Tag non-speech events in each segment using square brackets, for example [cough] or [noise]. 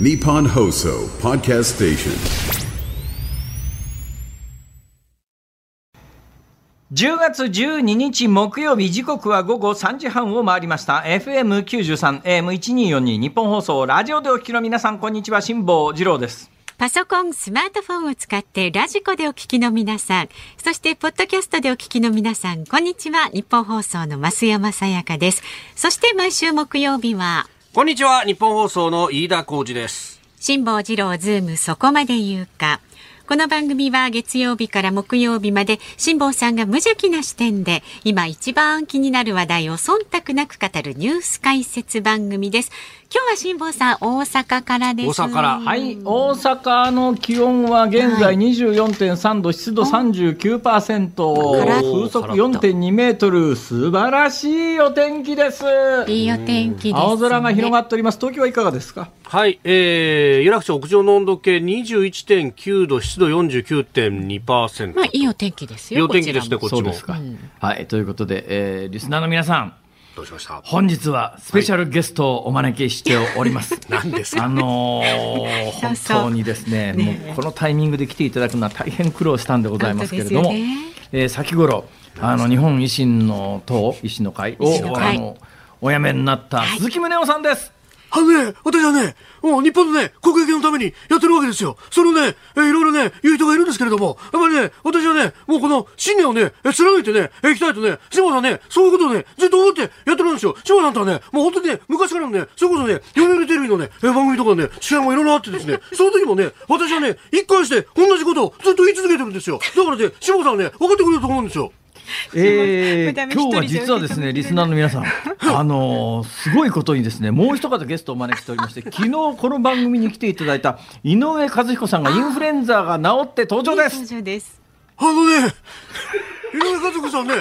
Nippon Hoso Podcast Station. 10月12日木曜日時刻は午後3時半を回りました FM93 AM1242 日本放送ラジオでお聞きの皆さんこんにちは辛坊治郎ですパソコン、スマートフォンを使ってラジコでお聞きの皆さん、そしてポッドキャストでお聞きの皆さん、こんにちは。日本放送の増山さやかです。そして毎週木曜日は、こんにちは日本放送の飯田浩二です辛坊治郎ズームそこまで言うか。この番組は月曜日から木曜日まで辛坊さんが無邪気な視点で今一番気になる話題を忖度なく語るニュース解説番組です。今日は辛坊さん大阪からです。大阪から。はい。大阪の気温は現在24.3度、湿度39%カラッ風速4.2メートル。素晴らしいお天気です。いいお天気です、ね。青空が広がっております。東京はいかがですか？はい、えー、有楽町屋上の温度計21.9度湿度49.2%まあいいお天気ですよ。いいお天気ですねこちらも。こっちもそうですか、はいということで、えーリスナーの皆さん。どうしました？本日はスペシャルゲストをお招きしております。[laughs] 何ですか？あのー [laughs] 本当にですねもうこのタイミングで来ていただくのは大変苦労したんでございますけれども、ね。えー先頃あの日本維新の党維新の会を会。あのお辞めになった鈴木宗男さんです。あのね、私はね、もう日本のね、国益のためにやってるわけですよ。そのね、えいろいろね、言う人がいるんですけれども、やっぱりね、私はね、もうこの信念をね、え貫いてね、えいきたいとね、志保さんね、そういうことをね、ずっと思ってやってるんですよ。志保さんとはね、もう本当にね、昔からのね、それこそね、読売テレビのね、え番組とかね、試合もいろいろあってですね、[laughs] その時もね、私はね、一貫して同じことをずっと言い続けてるんですよ。だからね、志保さんはね、分かってくれると思うんですよ。[laughs] えー今日は実はですね、リスナーの皆さん、[laughs] あのーすごいことにですね、もう一方ゲストをお招きしておりまして、[laughs] 昨日この番組に来ていただいた井上和彦さんがインフルエンザが治って登場です。登場です。あのね、井上和子さんね、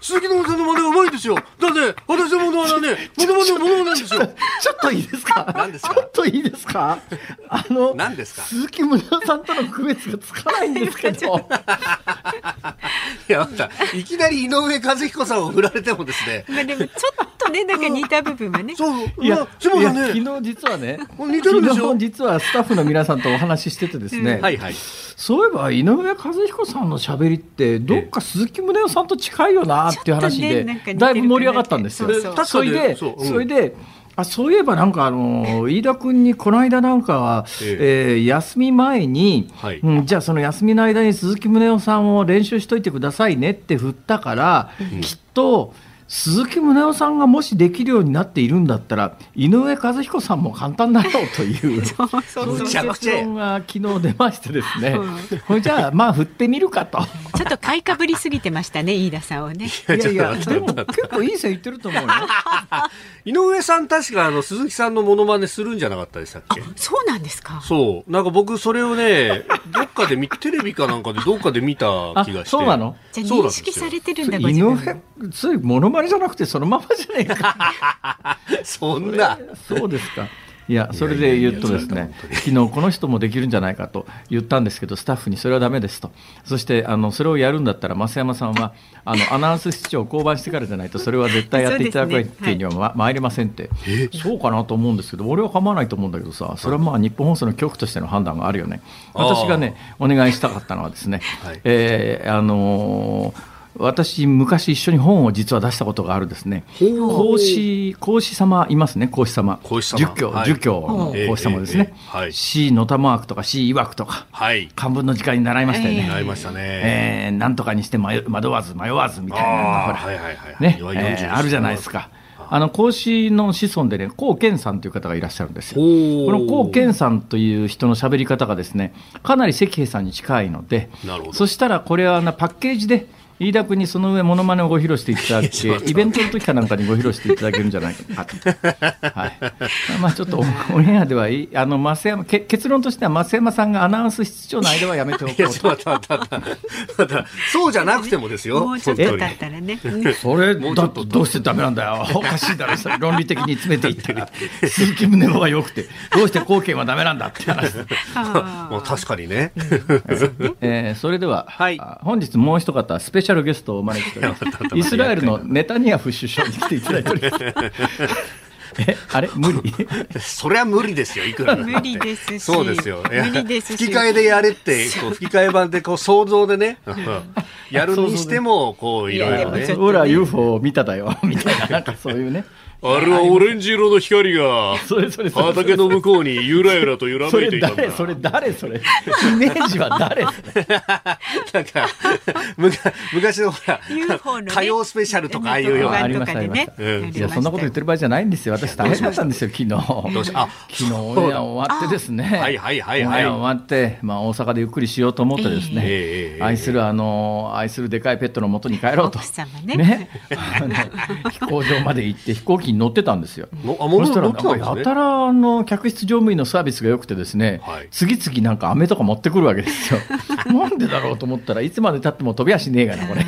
鈴木のさんの真似がうまいんですよ。だって、私のものはね、モノマネのものなんですよ。ちょっといいですか？何ですか？ちょっといいですか？あの、何ですか？鈴木宗男さんとの区別がつかないんですけど、[laughs] いやまたいきなり井上和彦さんを振られてもですね。まあでもちょっとね、なんか似た部分はね。そう、いやいや、、志保いやさんね、昨日実はね、似てるんですよ。昨日実はスタッフの皆さんとお話ししててですね、はいはいそういえば井上和彦さんの喋りってどっか鈴木宗男さんと近いよなっていう話で、だいぶ盛り上がったんですよ。そうそう。それでそれであそういえばなんかあの飯田君にこの間なんかは、ええ。ー休み前に、はい。うん、じゃあその休みの間に鈴木宗男さんを練習しといてくださいねって振ったから、きっと鈴木宗男さんがもしできるようになっているんだったら井上和彦さんも簡単だろうという。[laughs] 結論が昨日出ましてですね、これじゃあまあ振ってみるかと。ちょっと買いかぶりすぎてましたね、飯田さんをね。いやいや、でも結構いい線いってると思うよ。[laughs] 井上さん確かあの鈴木さんのモノマネするんじゃなかったでしたっけ？そうなんですか。そうなんか僕それをねどっかで見 [laughs] テレビかなんかでどっかで見たあ気がしてそうなの？じゃあ認識されてるんだ、ご井自分上、ついモノマネじゃなくてそのままじゃねえか。[laughs] そんなそうですか。いや、それで言うとですね、昨日この人もできるんじゃないかと言ったんですけど、スタッフにそれはダメですと。そして、あの、それをやるんだったら、増山さんは、あの、アナウンス室長を降板してからじゃないと、それは絶対やっていただくわけにはま参りませんって。そうかなと思うんですけど、俺は構わないと思うんだけどさ、それはまあ、日本放送の局としての判断があるよね。私がね、お願いしたかったのはですね、はいえーあのー私、昔一緒に本を実は出したことがあるですね。孔子、孔子様いますね、孔子様。孔子様。儒教、はい。儒教の孔子様ですね。ええのたまわくとか死曰くとか、はい。漢文の時間に習いましたよね。なりましたね。えーなんとかにして迷惑わず迷わずみたいなのがほら、あーはいはいはいはい。ね、いわえ40ーあるじゃないですか。あの、孔子の子孫でね、孔健さんという方がいらっしゃるんですよ。この孔健さんという人の喋り方がですね、かなり関平さんに近いのでなるほど、そしたらこれはなパッケージで、飯田君にその上、モノマネをご披露していただちょっとけ、イベントの時かなんかにご披露していただけるんじゃないかと。はい。[laughs] まあちょっと、オンエアではいい、あの、増山、け結論としては増山さんがアナウンス室長の間はやめておこうとそうじゃなくてもですよ。もうちょっと本当に経ったらね。ね [laughs] それ、だもうちょっとどうしてダメなんだよ。おかしいだろ、それ [laughs] 論理的に詰めていったら。鈴木宗男が良くて、どうして貢献はダメなんだって話。はもう確かにね。えーそれでは、はいあ本日もう一方、スペシャルゲストをお招きしております。[laughs] イスラエルのネタニヤフ首相に来ていただいております。[laughs] えあれ無理？それは無理ですよ、いくら無理ですし。そうですよ。無理ですし。吹き替えでやれって、こう吹き替え版でこう想像でね、やるにしても、こういろいろね。ほら UFO 見ただよみたいななんかそういうねあれはオレンジ色の光がそれそれそれ。畑の向こうにゆらゆらと揺らそめいていたんだ。れ誰それ誰それ。イメージは誰なんか、昔のほら UFO のね、歌謡スペシャルとかああいうような。ありましたね。ありましたやりました。いやそんなこと言ってる場合じゃないんですよ。私大変だったんですよ昨日。どうしあ、昨日オンエア終わってですね。はいはいはいはい。終わって、まあ、大阪でゆっくりしようと思ってですね、ええ愛するあの愛するでかいペットの元に帰ろうと。奥様ね。あの飛行場まで行って飛行機に乗ってたんですよ。そしたらやたらあの客室乗務員のサービスが良くてですね、はい。次々なんか飴とか持ってくるわけですよ。[laughs] なんでだろうと思ったらいつまでたっても飛び足ねえがなこれ。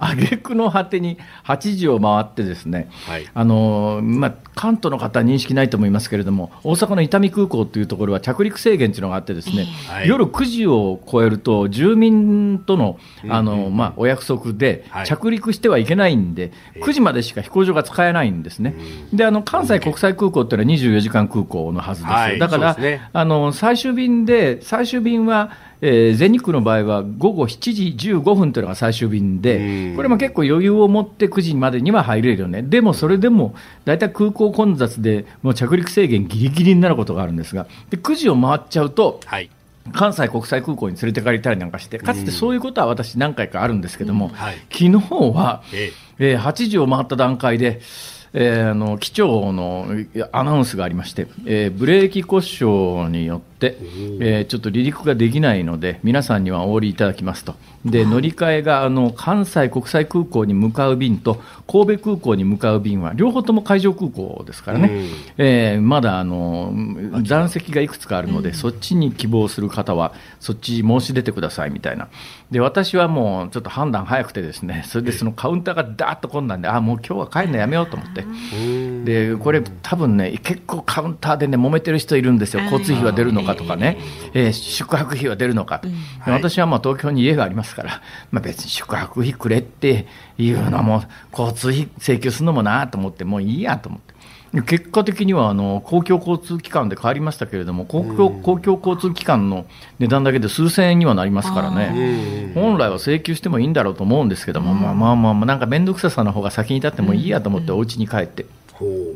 挙句の果てに8時を回ってですね、はい。あのまあ、関東の方は認識ないと思いますけれども、大阪の伊丹空港というところは着陸制限というのがあって、ですね、はい。夜9時を超えると、住民とのあの、まあ、お約束ではい、着陸してはいけないんで、9時までしか飛行場が使えないんですね。であの関西国際空港っていうのは24時間空港のはずですよ、はいだから、ね。あの最終便で、最終便は、えー全日空の場合は午後7時15分というのが最終便でう、ん。これも結構余裕を持って9時までには入れるよね、でもそれでも大体空港混雑で、もう着陸制限ぎりぎりになることがあるんですが、で9時を回っちゃうと、はい。関西国際空港に連れてかれたりなんかして、かつてそういうことは私、何回かあるんですけども、はい。昨日は、ええ。ー8時を回った段階で、えーあの機長のアナウンスがありまして、えーブレーキ故障によって、えーちょっと離陸ができないので、皆さんにはお降りいただきますと、で乗り換えがあの関西国際空港に向かう便と神戸空港に向かう便は、両方とも海上空港ですからね、うん。えーまだあの残席がいくつかあるので、そっちに希望する方は、そっち申し出てくださいみたいな、で私はもうちょっと判断早くて、ですねそれでそのカウンターがだーっと混んだんで、あもう今日は帰るのやめようと思って、でこれ、多分ね、結構カウンターでね、揉めてる人いるんですよ、交通費は出るのかとかね、えー宿泊費は出るのかと、で私はまあ東京に家がありますから、まあ、別に宿泊費くれっていうのも、交通費請求するのもなと思って、もういいやと思って。結果的にはあの公共交通機関で変わりましたけれども、公共公共交通機関の値段だけで数千円にはなりますからね、本来は請求してもいいんだろうと思うんですけども、まあまあまあまあ、なんか面倒くささの方が先に立ってもいいやと思って、お家に帰って。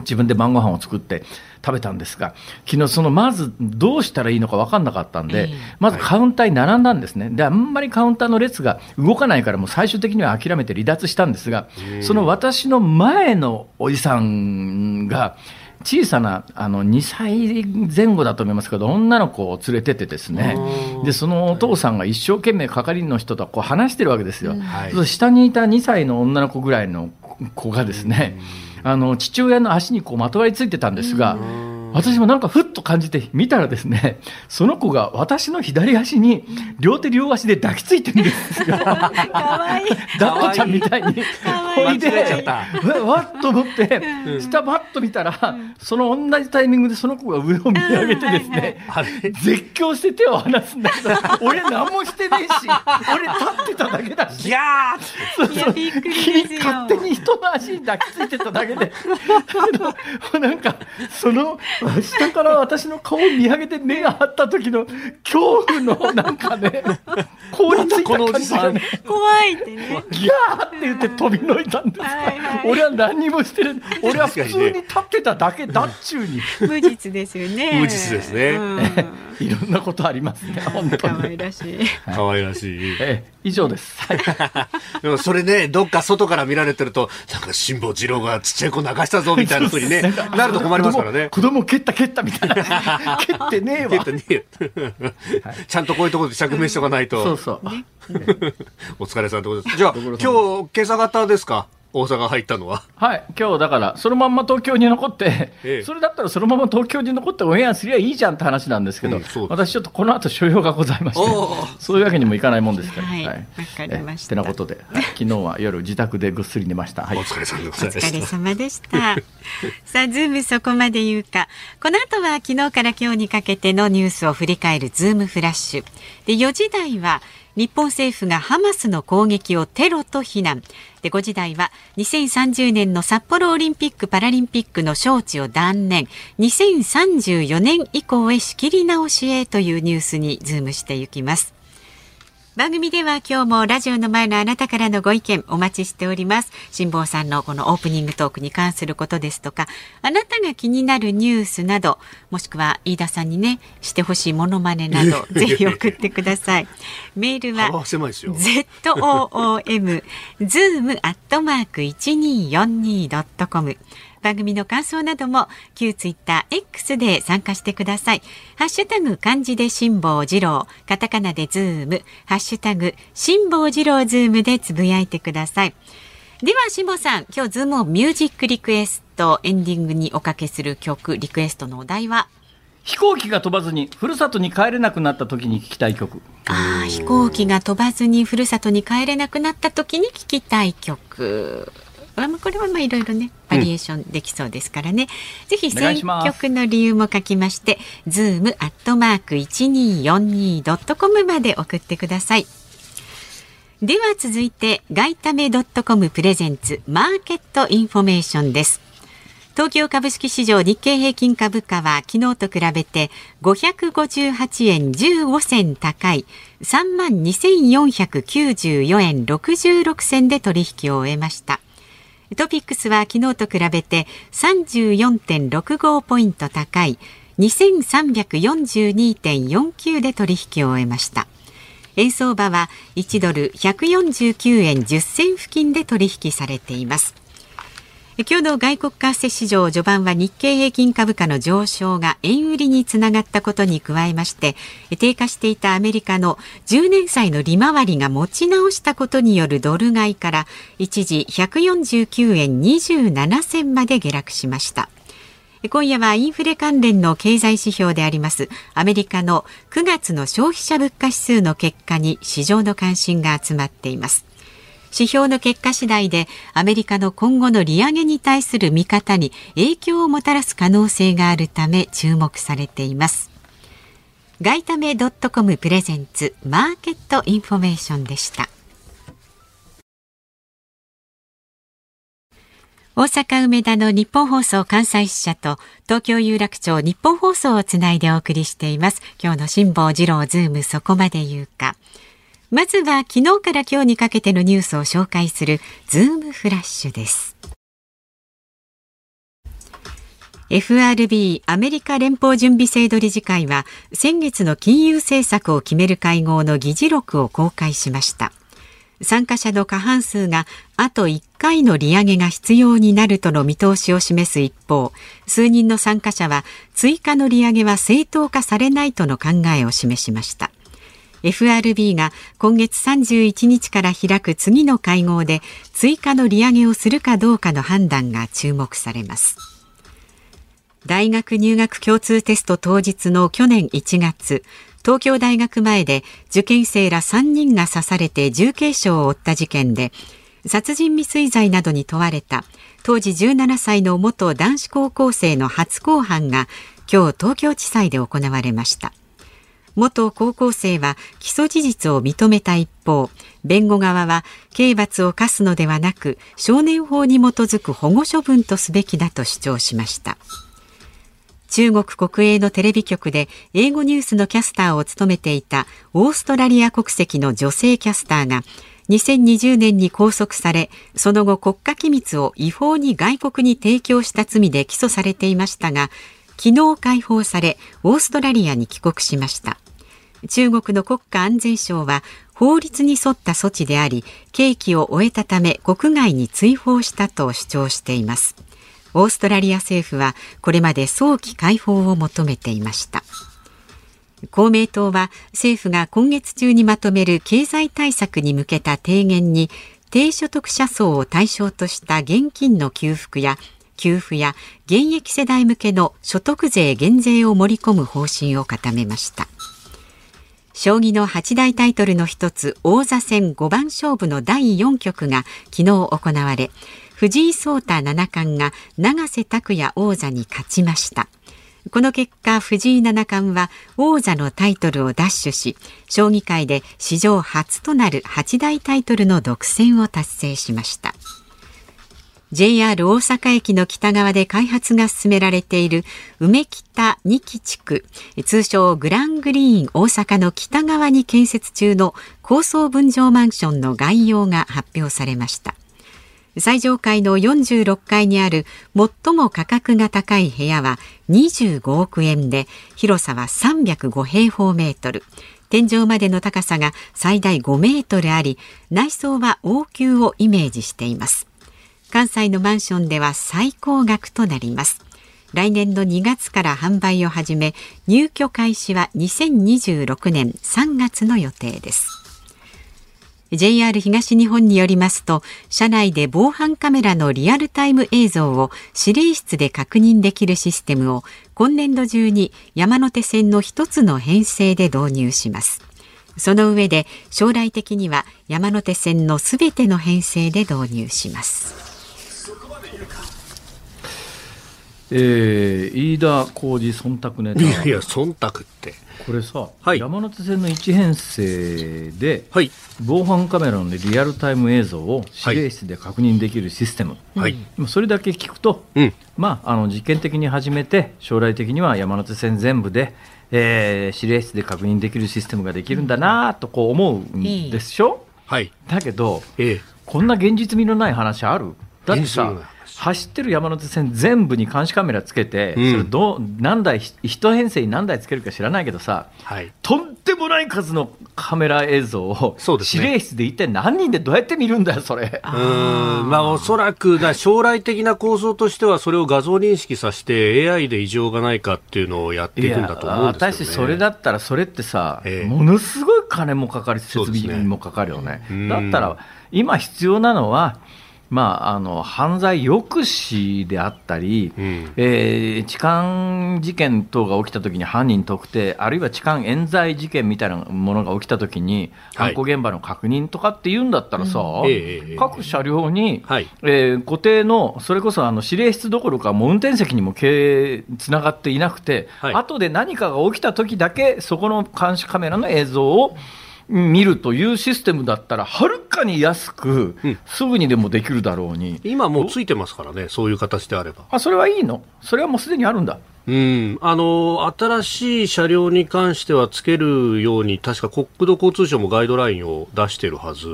自分で晩ご飯を作って食べたんですが、昨日そのまずどうしたらいいのか分かんなかったんで、まずカウンターに並んだんですね、であんまりカウンターの列が動かないから、もう最終的には諦めて離脱したんですが、その私の前のおじさんが、小さなあの2歳前後だと思いますけど、女の子を連れててですね、でそのお父さんが一生懸命係員の人とこう話してるわけですよ。はい。下にいた2歳の女の子ぐらいの子がですね、あの父親の足にこうまとわりついてたんですが、私もなんかふっと感じて見たらですね、その子が私の左足に両手両足で抱きついてるんですよ。[laughs] かわいい。抱っこちゃんみたいに。ほいで、間違えちゃった。わわっと思って、下ばっと見たら、その同じタイミングでその子が上を見上げてですね、絶叫して手を離すんだけど、[laughs] 俺何もしてねえし、俺立ってただけだし。ギャーって。いやびっくりですよ。勝手に人の足に抱きついてただけで、[laughs] なんか、その、下から私の顔を見上げて目が張った時の恐怖のなんかね、[laughs] 凍りついたこのお感じがねじさん。怖いってね。ギャーって言って飛びのいたんですが、はいはい俺は何にもしてる、俺は普通に立ってただけだっちゅうに、[laughs] 無実ですよね。無実ですねうん [laughs] いろんなことありますね、本当可に。愛らしい。可愛らしい。ええ以上です。はいでもそれね、どっか外から見られてると、なんか辛坊治郎がちっちゃい子泣かしたぞみたいな風にね、なると困りますからね。子供蹴った蹴ったみたいな。[laughs] 蹴ってねえわ蹴っ。てねえちゃんとこういうところで釈明しておかないと。そうそう。お疲れさんってことです。じゃあ、今日、今朝方ですか？大阪入ったのは？はい、今日だから、そのまんま東京に残って、ええそれだったらそのまま東京に残ってオンエアすりゃいいじゃんって話なんですけど、うん私ちょっとこの後所用がございましてそういうわけにもいかないもんですから。はいわかりましたてなことで、はい [laughs] 昨日は夜自宅でぐっすり寝ました。はいお。疲れさんでごおざいま疲れした。様でした。[laughs] さあ、ズームそこまで言うか。この後は昨日から今日にかけてのニュースを振り返るズームフラッシュ。で、4時台は日本政府がハマスの攻撃をテロと非難。で5時台は2030年の札幌オリンピック・パラリンピックの招致を断念。2034年以降へ仕切り直しへというニュースにズームしていきます。番組では今日もラジオの前のあなたからのご意見お待ちしております。辛坊さんのこのオープニングトークに関することですとかあなたが気になるニュースなどもしくは飯田さんにねしてほしいモノマネなど [laughs] ぜひ送ってください。メールは [laughs] ZOOM ズームアットマーク 1242.com 番組の感想なども旧ツイッター X で参加してください。ハッシュタグ漢字で辛坊治郎、カタカナでズーム、ハッシュタグ辛坊治郎ズームでつぶやいてください。では辛坊さん、今日ズームオンミュージックリクエストエンディングにおかけする曲リクエストのお題は？飛行機が飛ばずにふるさとに帰れなくなった時に聞きたい曲ああ飛行機が飛ばずにふるさとに帰れなくなった時に聞きたい曲あこれはまあいろいろねバリエーションできそうですからね、うん、ぜひ選曲の理由も書きましてズームアットマーク一二四二ドットコムまで送ってください。では続いて外為ドットコムプレゼンツマーケットインフォメーションです。東京株式市場日経平均株価は昨日と比べて558円15銭高い3万2494円66銭で取引を終えましたトピックスは昨日と比べて34.65ポイント高い2342.49で取引を終えました。円相場は1ドル149円10銭付近で取引されています。今日の外国為替市場序盤は日経平均株価の上昇が円売りにつながったことに加えまして低下していたアメリカの10年債の利回りが持ち直したことによるドル買いから一時149円27銭まで下落しました。今夜はインフレ関連の経済指標でありますアメリカの9月の消費者物価指数の結果に市場の関心が集まっています。指標の結果次第でアメリカの今後の利上げに対する見方に影響をもたらす可能性があるため注目されています。外為ドットコムプレゼンツマーケットインフォメーションでした。大阪梅田のニッポン放送関西支社と東京有楽町ニッポン放送をつないでお送りしています。今日の辛坊治郎ズームそこまで言うか。まずは昨日から今日にかけてのニュースを紹介するズームフラッシュです。FRB アメリカ連邦準備制度理事会は先月の金融政策を決める会合の議事録を公開しました参加者の過半数があと1回の利上げが必要になるとの見通しを示す一方数人の参加者は追加の利上げは正当化されないとの考えを示しました FRB が今月31日から開く次の会合で追加の利上げをするかどうかの判断が注目されます。大学入学共通テスト当日の去年1月東京大学前で受験生ら3人が刺されて重軽傷を負った事件で殺人未遂罪などに問われた当時17歳の元男子高校生の初公判が今日東京地裁で行われました。元高校生は起訴事実を認めた一方弁護側は刑罰を課すのではなく少年法に基づく保護処分とすべきだと主張しました。中国国営のテレビ局で英語ニュースのキャスターを務めていたオーストラリア国籍の女性キャスターが2020年に拘束されその後国家機密を違法に外国に提供した罪で起訴されていましたが昨日解放されオーストラリアに帰国しました。中国の国家安全省は法律に沿った措置であり刑期を終えたため国外に追放したと主張しています。オーストラリア政府はこれまで早期解放を求めていました。公明党は政府が今月中にまとめる経済対策に向けた提言に低所得者層を対象とした現金の給付や給付や現役世代向けの所得税減税を盛り込む方針を固めました将棋の八大タイトルの一つ王座戦五番勝負の第4局が昨日行われ藤井聡太七冠が永瀬拓也王座に勝ちましたこの結果、藤井七冠は王座のタイトルを奪取し、将棋界で史上初となる八大タイトルの独占を達成しました。JR 大阪駅の北側で開発が進められている梅北2期地区、通称グラングリーン大阪の北側に建設中の高層分譲マンションの概要が発表されました。最上階の46階にある最も価格が高い部屋は25億円で広さは305平方メートル。天井までの高さが最大5メートルあり内装は王宮をイメージしています。関西のマンションでは最高額となります。来年の2月から販売を始め入居開始は2026年3月の予定です。JR 東日本によりますと車内で防犯カメラのリアルタイム映像を指令室で確認できるシステムを今年度中に山手線の一つの編成で導入します。その上で将来的には山手線のすべての編成で導入します。えー、飯田浩二忖度ネタいやいや、忖度って。これさ、はい山手線の1編成で、はい。防犯カメラのリアルタイム映像を指令室で確認できるシステム、はい。今それだけ聞くと、うん。まあ、あの実験的に始めて将来的には山手線全部で、えー指令室で確認できるシステムができるんだなとこう思うんでしょ、はい。だけどええ。こんな現実味のない話ある？だってさ走ってる山手線全部に監視カメラつけて、うんそれどう何台ひ一編成に何台つけるか知らないけどさはい。とんでもない数のカメラ映像をそうですね指令室で一体何人でどうやって見るんだよそれ。うーん。まあ、おそらく、だ将来的な構想としては、それを画像認識させて、AI で異常がないかっていうのをやっていくんだと思うんですよ、ね。私、それだったら、それってさ、ええものすごい金もかかるし、設備費もかかるよね。うんだったら、今必要なのは、まあ、あの犯罪抑止であったり、うん。えー痴漢事件等が起きたときに犯人特定、あるいは痴漢冤罪事件みたいなものが起きたときに、はい。犯行現場の確認とかっていうんだったらさ、各車両に、はい。えー固定の、それこそあの指令室どころか、もう運転席にも経つながっていなくて、はい。後で何かが起きた時だけ、そこの監視カメラの映像を見るというシステムだったら、はるかに安く、うん。すぐにでもできるだろうに、今もうついてますからね、そういう形であれば。あそれはいいの、それはもうすでにあるんだ。うん、あの新しい車両に関してはつけるように、確か国土交通省もガイドラインを出してるはず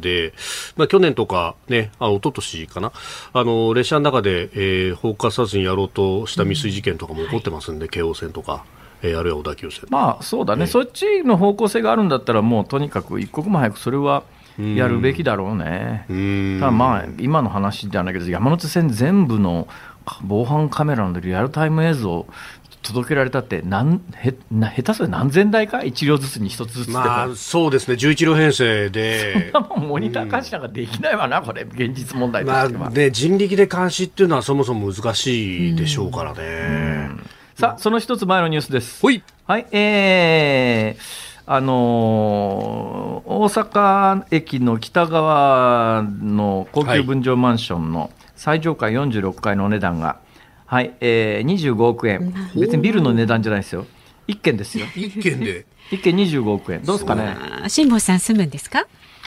で、まあ、去年とか、ね、あ一昨年かな、あの列車の中で、えー放火殺人やろうとした未遂事件とかも起こってますんで、京王線とか、えーあるいは小田急線。まあそうだね、ええそっちの方向性があるんだったら、もうとにかく一刻も早くそれはやるべきだろうね。うんただまあ、今の話じゃないけど、山手線全部の防犯カメラのリアルタイム映像届けられたってなんへな、下手する何千台か、1両ずつに1つずつまあ、そうですね、11両編成で。そんなもんモニター監視なんかできないわな、これ、現実問題とまあしては。ね、人力で監視っていうのはそもそも難しいでしょうからね。さあ、その一つ前のニュースです。ほいはい、えー、あのー大阪駅の北側の高級分譲マンションの最上階46階のお値段が、はい、えー、25億円。別にビルの値段じゃないですよ。一軒ですよ。一件で。一軒25億円。どうですかね。あ辛坊さん住むんですか？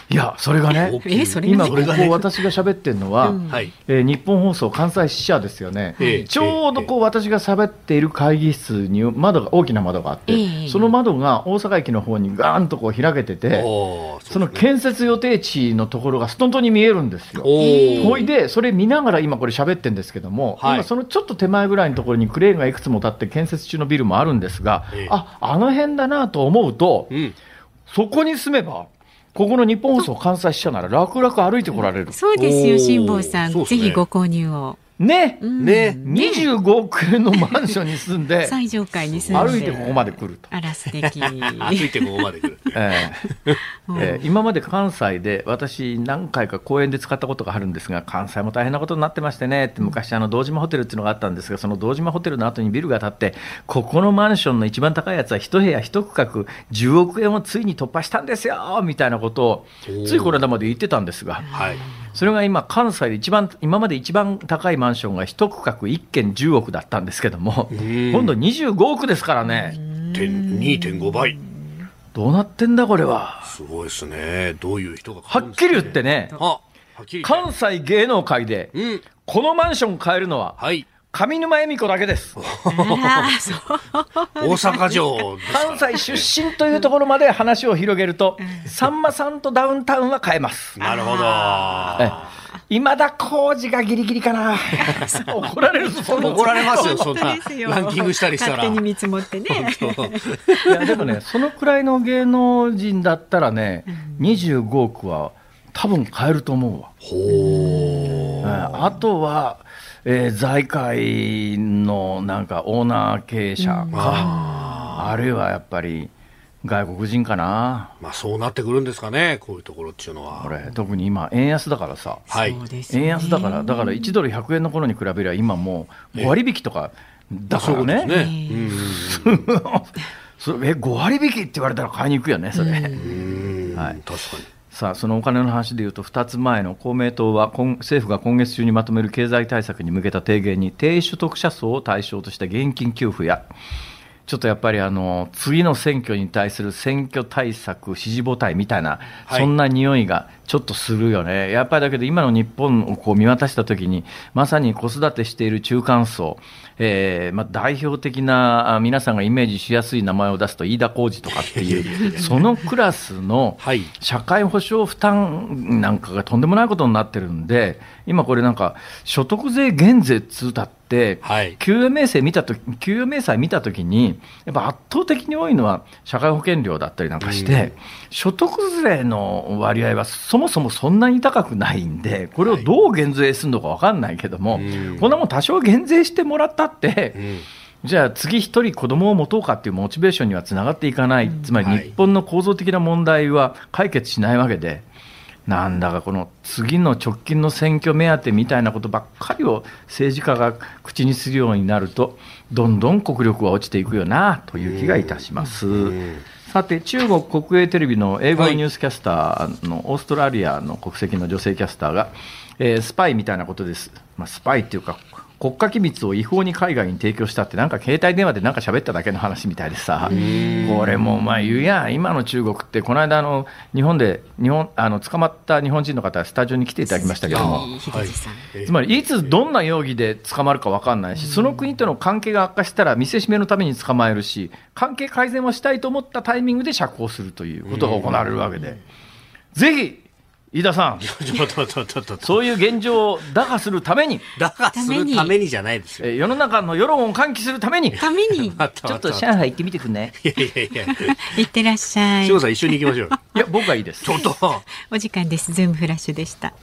いや、それがね、えそれが今ここ私が喋ってるのは、はい。えー日本放送関西支社ですよね、ええちょうどこう私が喋っている会議室に窓が大きな窓があって、ええその窓が大阪駅の方にガーンとこう開けてて、その建設予定地のところがストントに見えるんですよ。ほいで、それ見ながら今これ喋ってるんですけども、はい。今そのちょっと手前ぐらいのところにクレーンがいくつも立って建設中のビルもあるんですが、ええ。あ、あの辺だなと思うと、うん。そこに住めば、ここの日本放送関西支社なら楽々歩いてこられる。そうですよ辛坊さん、ね。ぜひご購入を、ね、うん。ね。25億円のマンションに住んで、[laughs] 最上階に住んで。歩いてここまで来ると。あら素敵。[laughs] 歩いてここまで来る。[laughs] ええ。ええ。今まで関西で私、何回か公演で使ったことがあるんですが、関西も大変なことになってましてねって、昔、あの堂島ホテルっていうのがあったんですが、その堂島ホテルの後にビルが建って、ここのマンションの一番高いやつは、一部屋一区画、10億円をついに突破したんですよみたいなことを、ついこの間まで言ってたんですが、はい。それが今関西で一番今まで一番高いマンションが一区画1軒10億だったんですけども今度25億ですからね点2.5倍。どうなってんだこれはすごいですね。どういう人がはっきり言ってねあ、はっきり言って。関西芸能界でうん。このマンション買えるのははい。上沼恵美子だけです。大阪城ですから関西出身というところまで話を広げるとさんまさんとダウンタウンは買えます。なるほど。え今田耕司がギリギリかな。怒られる怒られますよ、そんな。ランキングしたりしたら。勝手に見積もってね。いやでもねそのくらいの芸能人だったらね25億は多分買えると思うわ。ほうんあとは、えー財界のなんかオーナー経営者か、あるいはやっぱり外国人かな、まあそうなってくるんですかね、こういうところっていうのは。これ特に今円安だからさ。はい。そうですね。円安だからだから1ドル100円の頃に比べれば今もう5割引きとかだからね,、ね。[laughs] それえ5割引きって言われたら買いに行くよねそれ、うん。うん。はい。確かに。さあそのお金の話でいうと2つ前の公明党は今政府が今月中にまとめる経済対策に向けた提言に低所得者層を対象とした現金給付やちょっとやっぱりあの次の選挙に対する選挙対策支持母体みたいな、はい。そんな匂いがちょっとするよね、やっぱりだけど今の日本をこう見渡したときに、まさに子育てしている中間層、えーまあ、代表的なあ皆さんがイメージしやすい名前を出すと、飯田浩二とかっていう、[laughs] そのクラスのはい。社会保障負担なんかがとんでもないことになってるんで、今これなんか、所得税減税っつうたって、はい。給与明細見たとき、給与明細見たときに、やっぱ圧倒的に多いのは社会保険料だったりなんかして、所得税の割合はそもそもそんなに高くないんで、これをどう減税するのか分かんないけども、こんなもん多少減税してもらったって、じゃあ次一人子供を持とうかっていうモチベーションにはつながっていかない、つまりはい。日本の構造的な問題は解決しないわけで、なんだかこの次の直近の選挙目当てみたいなことばっかりを政治家が口にするようになると、どんどん国力は落ちていくよなという気がいたします。さて、中国国営テレビの英語ニュースキャスターのオーストラリアの国籍の女性キャスターが、えスパイみたいなことです、ま、スパイっていうか、国家機密を違法に海外に提供したって、なんか携帯電話でなんか喋っただけの話みたいでさ、これもまあ言うやん、今の中国って、この間あの、日本で日本あの捕まった日本人の方、スタジオに来ていただきましたけども。つまりいつどんな容疑で捕まるか分かんないし、その国との関係が悪化したら見せしめのために捕まえるし、関係改善をしたいと思ったタイミングで釈放するということが行われるわけで、ぜひ、飯田さん、[laughs] ちょっとちょっとちょっと。そういう現状を打破するために、だからするためにじゃないですよ。えー世の中の世論を喚起するために、ちために [laughs] またょっと上海行ってみてくんね。いやいやいや。[laughs] 行ってらっしゃい志。保さん一緒に行きましょうよ。いや、僕はいいですち。ょっと。お時間です。ズームフラッシュでした。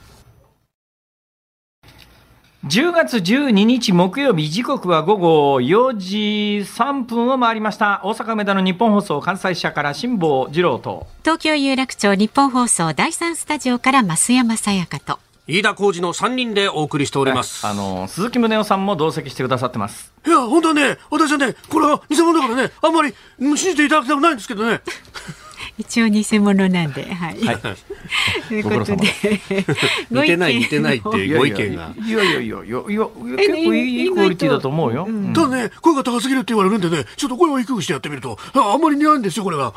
10月12日木曜日時刻は午後4時3分を回りました大阪梅田の日本放送関西支社から辛坊治郎と東京有楽町日本放送第三スタジオから増山さやかと。飯田浩二の3人でお送りしております。あの鈴木宗男さんも同席してくださってますいや、本当はね、私はね、これは偽物だからね、あんまりうん信じていただきたくないんですけどね。一応偽物なんで、はい。はいということで、似てない似てないっごてご意見が。いやいやいやいやいやいや結構いいいいクオリティだと思うよ、うんただね、声が高すぎるって言われるんでね、ちょっと声を低くしてやってみると、ああんまり似合うんですよ、これが。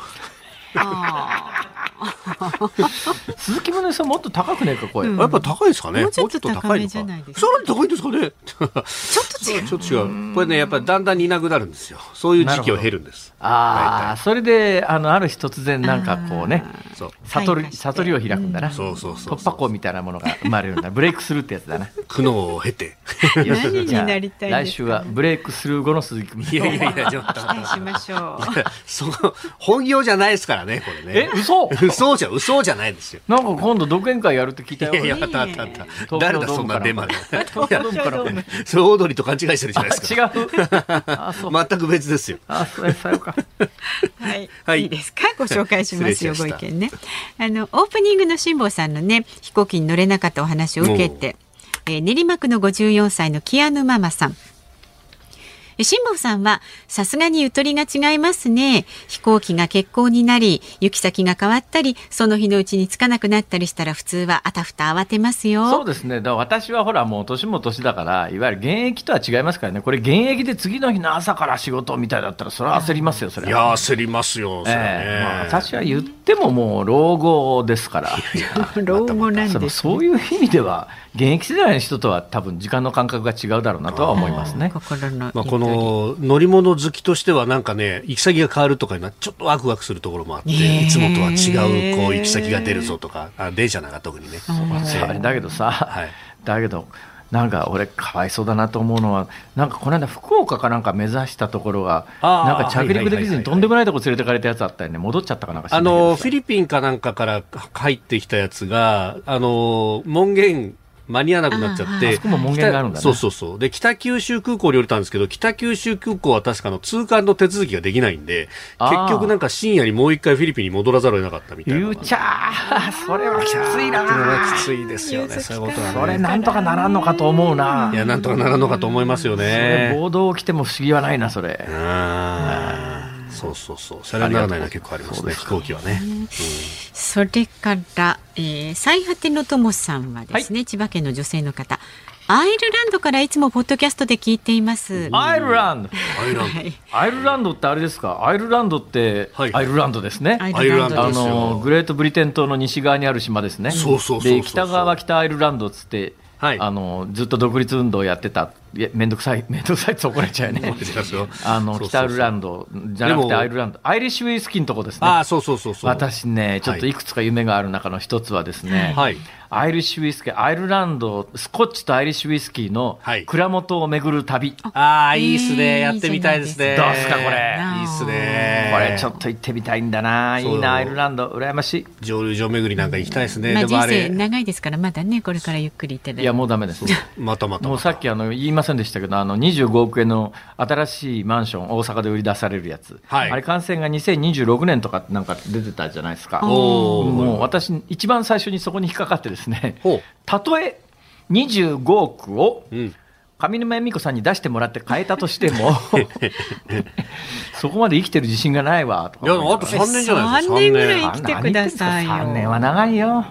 鈴木宗男さんもっと高くねえか声、やっぱ高いですかね。もうちょっと高めのかさらに高いんですかね。ちょっと違う。ちょっと違う。これね、やっぱりだんだん似なくなるんですよ。そういう時期を経るんです。ああそれであのある日突然なんかこうねそう。悟り悟りを開くんだな、そうそうそう突破口みたいなものが生まれるんだブレイクスルーってやつだな苦悩を経て。よし何になりたいですか？来週はブレイクスルー後の鈴木君いやいやいや、ちょっと。期待しましょう。その、本業じゃないですからね、これね。え嘘？嘘じゃ、嘘じゃないですよ。なんか今度独演会やるって聞いたよ。いやいや、あったあったあった。京誰だ、そんドームからなデマで。東京ドームから。それオードリーと勘違いしてるじゃないですか。違う。[laughs] あそう。全く別ですよ。あそれさよか。はい、はい。い、いですか？ご紹介しますよご意見ね。あのオープニングの辛坊さんのね飛行機に乗れなかったお話を受けて、えー練馬区の54歳のキアヌママさん。え辛坊さんは、さすがにゆとりが違いますね。飛行機が欠航になり、行き先が変わったり、その日のうちに着かなくなったりしたら普通はあたふた慌てますよ。そうですね。だから私はほらもう年も年だから、いわゆる現役とは違いますからね。これ現役で次の日の朝から仕事みたいだったら、それは焦りますよ、それいは。やー焦りますよ、それはねええまあ、私は言ってももう老後ですから。[laughs] 老後なんです、そういう意味では、現役世代の人とは多分時間の感覚が違うだろうなとは思いますね。心のまあ、この乗り物好きとしてはなんかね行き先が変わるとかになちょっとワクワクするところもあって、いつもとは違うこう行き先が出るぞとかあ電車なんか特にね、あれだけどさ、はい。だけど、なんか俺、かわいそうだなと思うのは、なんかこの間、福岡かなんか目指したところが、あー。なんか着陸できずにとんでもないとこ連れてかれたやつあったよね、戻っちゃったかなんか知あのフィリピンかなんかから入ってきたやつがあの門限間に合わなくなっちゃっあてあそこも門限があるんだね。北そうそうそう。で北九州空港に降りたんですけど北九州空港は確かの通関の手続きができないんで結局なんか深夜にもう一回フィリピンに戻らざるを得なかったみたいなゆうちゃー、それはきついな。きついですよねそういうことはね。それなんとかならんのかと思うな。いやなんとかならんのかと思いますよね。暴動起きても不思議はないな、それ。あーそうそうそう。それはならないのは結構ありますね、飛行機はね。それから、えー、最果てのともさんはですね、千葉県の女性の方。アイルランドからいつもポッドキャストで聞いています。アイルランド。アイルランド。はいアイルランドってあれですか？アイルランドって、はいアイルランドですね。アイルランドあですよのグレートブリテン島の西側にある島ですね。そうそうそうそうで北側は北アイルランドっつって、はいあのずっと独立運動をやってた。いやめんどくさい [laughs] めんどくさいって怒られちゃうよね。あの北アイルランドじゃなくてアイルランド、アイリッシュウイスキーのとこですね。ああ、そうそうそうそう。私ね、ちょっといくつか夢がある中の一つはですね、はいアイリッシュウイスキー、アイルランド、スコッチとアイリッシュウイスキーのはい蔵元を巡る旅。ああ、いいっすえーね。やってみたいですね。どうっすかこれいいっすね。これちょっと行ってみたいんだな、いいな、アイルランド、羨まし蒸留所巡りなんか行きたいですね。まあ人生でもあれ、長いですからまだねこれからゆっくりいただいい。ていや、もうダメです。またまたまた。もうさっきあの言いませんでしたけど、あの25億円の新しいマンション、大阪で売り出されるやつ、はいあれ、完成が2026年とかなんか出てたじゃないですか。もう私、一番最初にそこに引っかかってですねたとえ25億をうん。上沼恵美子さんに出してもらって変えたとしても、[laughs] そこまで生きてる自信がないわとかいや、あと3年じゃないですか。3年ぐらい三生きてくださいよ3年は長いよ。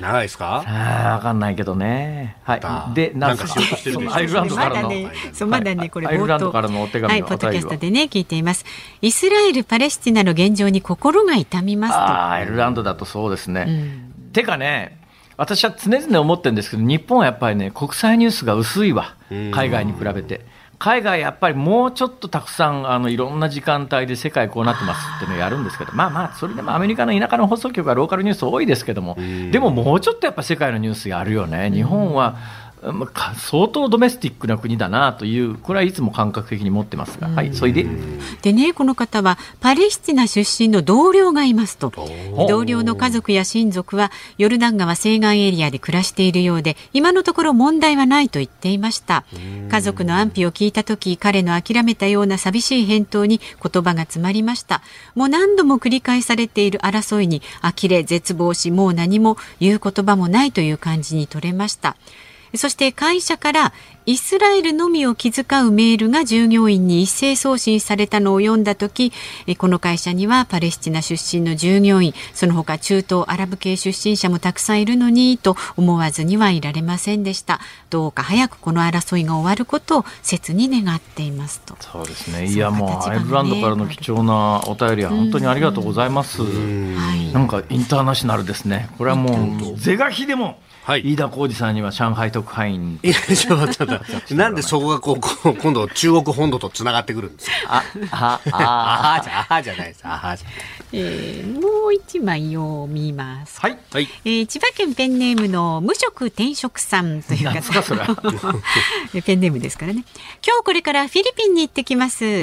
長いですか？ああ、わかんないけどね。はだい。で、なんかしようとしてるでしょ？アイルランドからの。まだね、そうまだね、これアイルランドからのお手紙はい、のポッドキャストでね、聞いています。イスラエル・パレスチナの現状に心が痛みますと。ああ、アイルランドだとそうですね。うんてかね、私は常々思ってるんですけど、日本はやっぱりね、国際ニュースが薄いわ、海外に比べて。海外やっぱりもうちょっとたくさんあのいろんな時間帯で世界こうなってますっていうのをやるんですけど、まあまあ、それでもアメリカの田舎の放送局はローカルニュース多いですけども、でももうちょっとやっぱ世界のニュースやるよね。日本は、まあか相当ドメスティックな国だなという、これはいつも感覚的に持ってますが、はい、それで、でね、この方はパレスチナ出身の同僚がいますと。同僚の家族や親族はヨルダン川西岸エリアで暮らしているようで、今のところ問題はないと言っていました。家族の安否を聞いたとき、彼の諦めたような寂しい返答に言葉が詰まりました。もう何度も繰り返されている争いに呆れ、絶望し、もう何も言う言葉もないという感じに取れました。そして会社からイスラエルのみを気遣うメールが従業員に一斉送信されたのを読んだ時えこの会社にはパレスチナ出身の従業員その他中東アラブ系出身者もたくさんいるのにと思わずにはいられませんでした。どうか早くこの争いが終わることを切に願っていますと。そうですね。いやもうアイルランドからの貴重なお便りは本当にありがとうございます。はい。なんかインターナショナルですね。これはもう是が非でもはい。飯田浩二さんには上海特派員 [laughs] なんでそこがこう、こう今度中国本土と繋がってくるんですか？ああああはじゃ、あはじゃないです。あはじゃ。えーもう一枚読みますはい。はい。えー千葉県ペンネームの無職転職さんという方。[laughs] ペンネームですからね今日これからフィリピンに行ってきます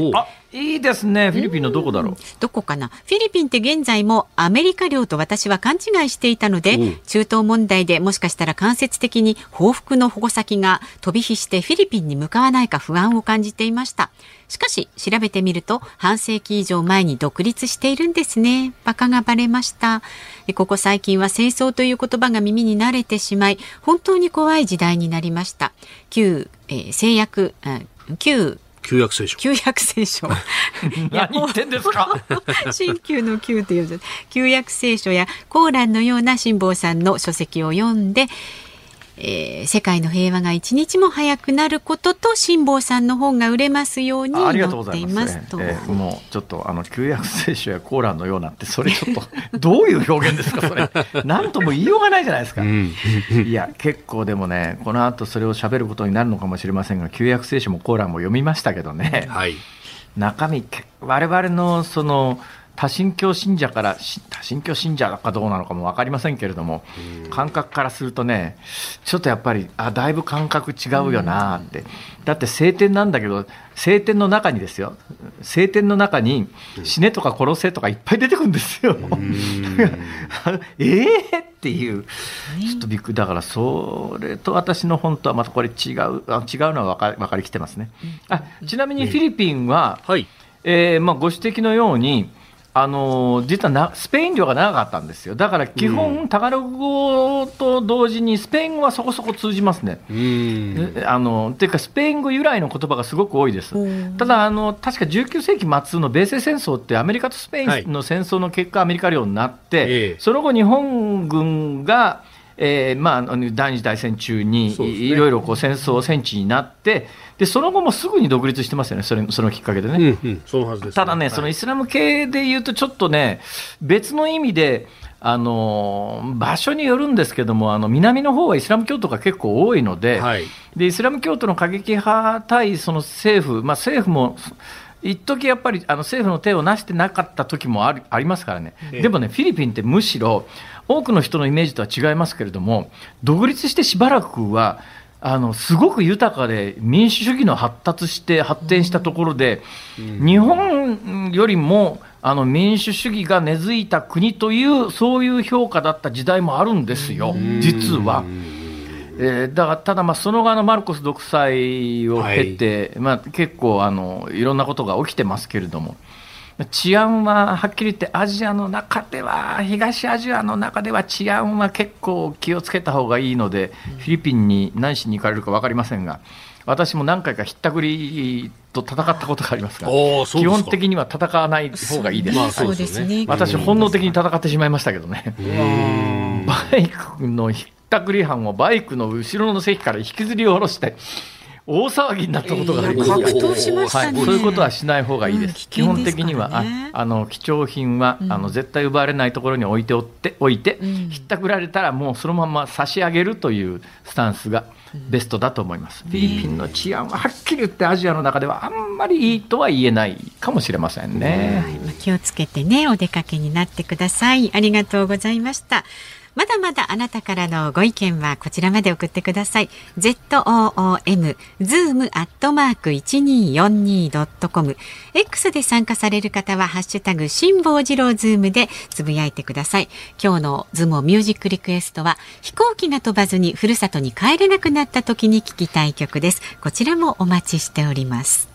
いいですね。フィリピンのどこだろう？どこかな？フィリピンって現在もアメリカ領と私は勘違いしていたので、うん中東問題でもしかしたら間接的に報復の矛先が飛び火してフィリピンに向かわないか不安を感じていました。しかし調べてみると半世紀以上前に独立しているんですね。バカがバレました。えここ最近は戦争という言葉が耳に慣れてしまい本当に怖い時代になりました。旧、えー製薬、あ旧旧約聖書。旧約聖書。[laughs] 何言ってんですか？[laughs] 新旧の旧という旧約聖書やコーランのような辛坊さんの書籍を読んで、えー世界の平和が一日も早くなることと辛坊さんの本が売れますようにありがとう載ってございま。すすと。えーもうちょっとあの旧約聖書やコーランのようなってそれちょっとどういう表現ですかそれ。[laughs] なんとも言いようがないじゃないですか。[laughs] いや結構でもねこの後それを喋ることになるのかもしれませんが旧約聖書もコーランも読みましたけどね。はい。中身け我々のその多神教信者からし多神教信者かどうなのかも分かりませんけれども感覚からするとねちょっとやっぱりあだいぶ感覚違うよなって。だって聖典なんだけど聖典の中にですよ。聖典の中に死ねとか殺せとかいっぱい出てくるんですよ。[laughs] ええっていう。ちょっとびっくりだからそれと私の本とはまたこれ違うあ違うのは分か分かりきてますね。あちなみにフィリピンは、はい。えーまあ、ご指摘のように、あのー実はなスペイン領が長かったんですよ、だから基本、タガログ語と同時にスペイン語はそこそこ通じますね。うん。えあのていうか、スペイン語由来の言葉がすごく多いです。ただあの、確か19世紀末の米西戦争って、アメリカとスペインの戦争の結果、アメリカ領になって、ええその後、日本軍が、えーまあ、第二次大戦中にいろいろこう戦争戦地になってで、その後もすぐに独立してますよね、それそのきっかけでね。うんうん。そのはずです、ただね、そのイスラム系で言うと、ちょっとね、別の意味で、あの場所によるんですけども、あの南の方はイスラム教徒が結構多いので、はい。でイスラム教徒の過激派対その政府、まあ、政府も一時やっぱりあの政府の手をなしてなかった時もあるありますからね、ええ。でもね、フィリピンってむしろ多くの人のイメージとは違いますけれども、独立してしばらくは、あのすごく豊かで民主主義の発達して発展したところで、日本よりもあの民主主義が根付いた国というそういう評価だった時代もあるんですよ、実は。えーだからただ、まあその側のマルコス独裁を経て、まあ、結構あのいろんなことが起きてますけれども。治安ははっきり言ってアジアの中では東アジアの中では治安は結構気をつけた方がいいので、フィリピンに何しに行かれるか分かりませんが私も何回かひったくりと戦ったことがありますが基本的には戦わない方がいいです。まあそうですね。私、本能的に戦ってしまいましたけどね、バイクのひったくり犯をバイクの後ろの席から引きずり下ろして、大騒ぎになったことがあります。格闘しましたね。はい、そういうことはしない方がいいです。うんですからね。的には、ああの貴重品は、あの絶対奪われないところに置いておって置いて、ひったくられたらもうそのまま差し上げるというスタンスがベストだと思います。フィリピンの治安ははっきり言ってアジアの中ではあんまりいいとは言えないかもしれませんね。はい。まあ気をつけてねお出かけになってください。ありがとうございましたまだまだあなたからのご意見はこちらまで送ってください。ZOOM zoom アットマーク 1242.com X で参加される方はハッシュタグ辛坊治郎ズームでつぶやいてください。今日のズームオンミュージックリクエストは飛行機が飛ばずにふるさとに帰れなくなった時に聞きたい曲です。こちらもお待ちしております。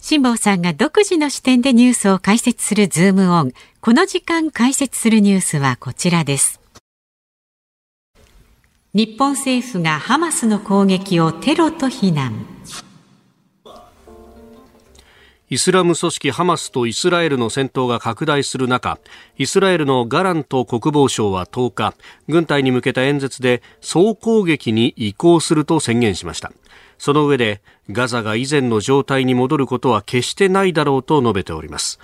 辛坊さんが独自の視点でニュースを解説するズームオン。この時間解説するニュースはこちらです。日本政府がハマスの攻撃をテロと非難。イスラム組織ハマスとイスラエルの戦闘が拡大する中、イスラエルのガラント国防相は10日、軍隊に向けた演説で総攻撃に移行すると宣言しました。その上で、ガザが以前の状態に戻ることは決してないだろうと述べております。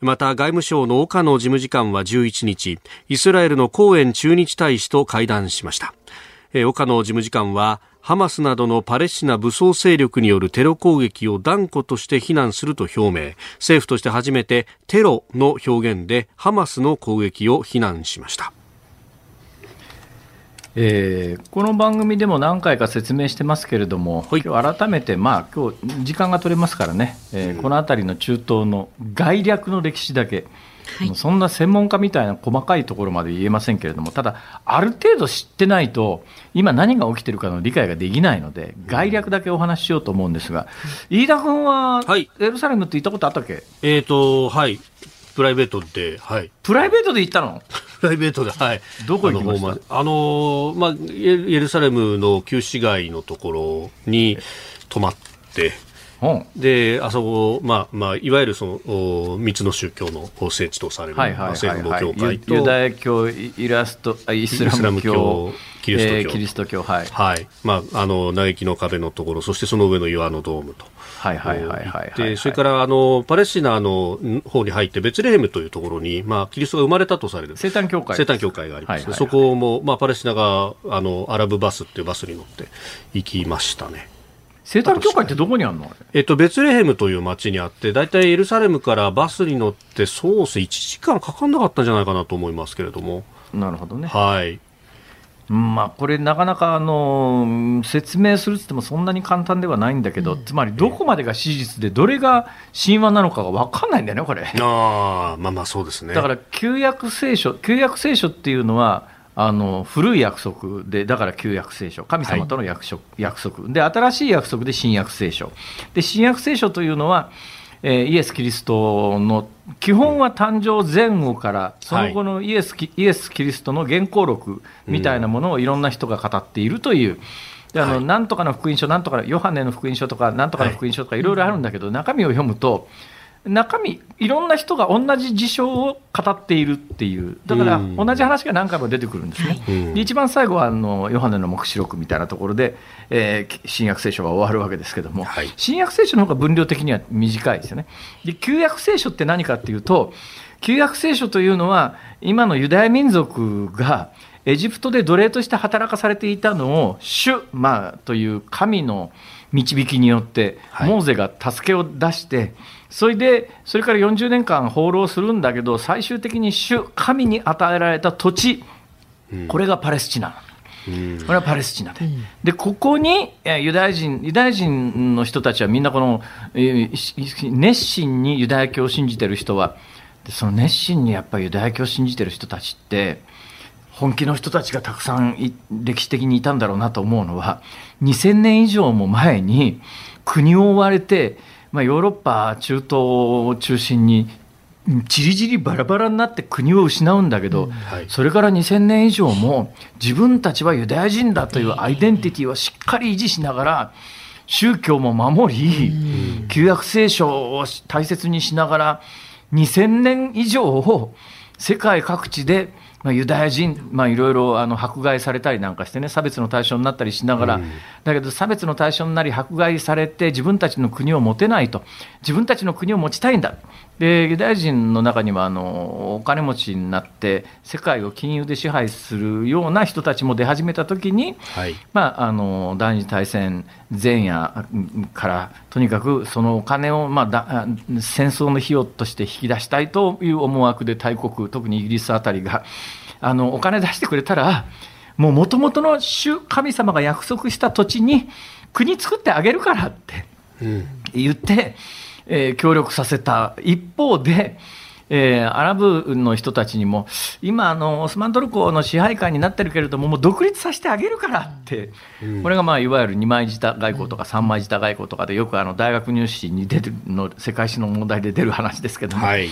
また外務省の岡野事務次官は11日、イスラエルのコーエン駐日大使と会談しました。岡野事務次官はハマスなどのパレスチナ武装勢力によるテロ攻撃を断固として非難すると表明政府として初めてテロの表現でハマスの攻撃を非難しましたえーこの番組でも何回か説明してますけれども、今日改めて、まあ今日時間が取れますからね、えーこの辺りの中東の概略の歴史だけ、はい。そんな専門家みたいな細かいところまで言えませんけれども、ただ、ある程度知ってないと、今、何が起きてるかの理解ができないので、概略だけお話ししようと思うんですが、飯田君は、はい。エルサレムって行ったことあったっけ？えーとはいプライベートではい。プライベートで行ったの？プライベートで、はい。どこ行きました？あの、まあ、エルサレムの旧市街のところに泊まって、うんで、あそこ、まあ、まあ、いわゆるその、お三つの宗教の聖地とされる、はいはいはいはい。教会と、ユユダヤ教イラストあイスラム教イスラム教キリスト教。えーキリスト教はい。はい。まあ、あの、嘆きの壁のところ、そしてその上の岩のドームと。はいはいはいはいはいで、それから、あの、パレスチナの方に入って、ベツレヘムというところに、まあ、キリストが生まれたとされる。生誕教会。生誕教会があります。ね、はいはいはい。そこも、まあ、パレスチナが、あの、アラブバスっていうバスに乗って行きましたね。生誕教会ってどこにあるの？えっと、ベツレヘムという町にあって、大体エルサレムからバスに乗って、そうですね、1時間かかんなかったんじゃないかなと思いますけれども。なるほどねはい。うんまあ、これ、なかなかあのうん説明するっつってもそんなに簡単ではないんだけど、つまりどこまでが史実で、どれが神話なのかが分かんないんだよね、これ。ああ、まあまあそうですね。だから旧約聖書、旧約聖書っていうのは、あの古い約束で、だから旧約聖書、神様との約束,、約束。で、新しい約束で新約聖書、で新約聖書というのは、えーイエス・キリストの基本は誕生前後から、その後のイエス,、イエス・キリストの原稿録みたいなものをいろんな人が語っているという。であのはい。なんとかの福音書、なんとかのヨハネの福音書とか、なんとかの福音書とか、いろいろあるんだけど、中身を読むと、中身、いろんな人が同じ事象を語っているっていう、だからうん。同じ話が何回も出てくるんですね。うん。で一番最後はあのヨハネの黙示録みたいなところで、えー新約聖書が終わるわけですけども、はい。新約聖書の方が分量的には短いですよね。で旧約聖書って何かっていうと、旧約聖書というのは、今のユダヤ民族がエジプトで奴隷として働かされていたのを、主、まあ、という神の導きによって、はい。モーゼが助けを出して、それで、それから40年間放浪するんだけど、最終的に主、神に与えられた土地、これがパレスチナ。これはパレスチナで、でここにえーユダヤ人ユダヤ人の人たちはみんなこの、熱心にユダヤ教を信じてる人はでその熱心にやっぱりユダヤ教を信じてる人たちって本気の人たちがたくさんい歴史的にいたんだろうなと思うのは2000年以上も前に国を追われて、まあ、ヨーロッパ中東を中心にじりじりバラバラになって国を失うんだけど、はい。それから2000年以上も自分たちはユダヤ人だというアイデンティティをしっかり維持しながら宗教も守り、旧約聖書を大切にしながら2000年以上を世界各地で、まあ、ユダヤ人、まあ、いろいろあの迫害されたりなんかしてね差別の対象になったりしながら、だけど差別の対象になり迫害されて自分たちの国を持てないと。自分たちの国を持ちたいんだでユダヤ人の中にはあのお金持ちになって世界を金融で支配するような人たちも出始めた時に、はい。まあ、あの第二次大戦前夜からとにかくそのお金を、まあ、だ戦争の費用として引き出したいという思惑で大国特にイギリスあたりがあのお金出してくれたらもう元々の主神様が約束した土地に国作ってあげるからってうん。言って、えー協力させた一方で、えーアラブの人たちにも今あのオスマントルコの支配下になってるけれどももう独立させてあげるからって、これがまあいわゆる二枚舌外交とか三枚舌外交とかでよくあの大学入試に出てるの世界史の問題で出る話ですけども、はい。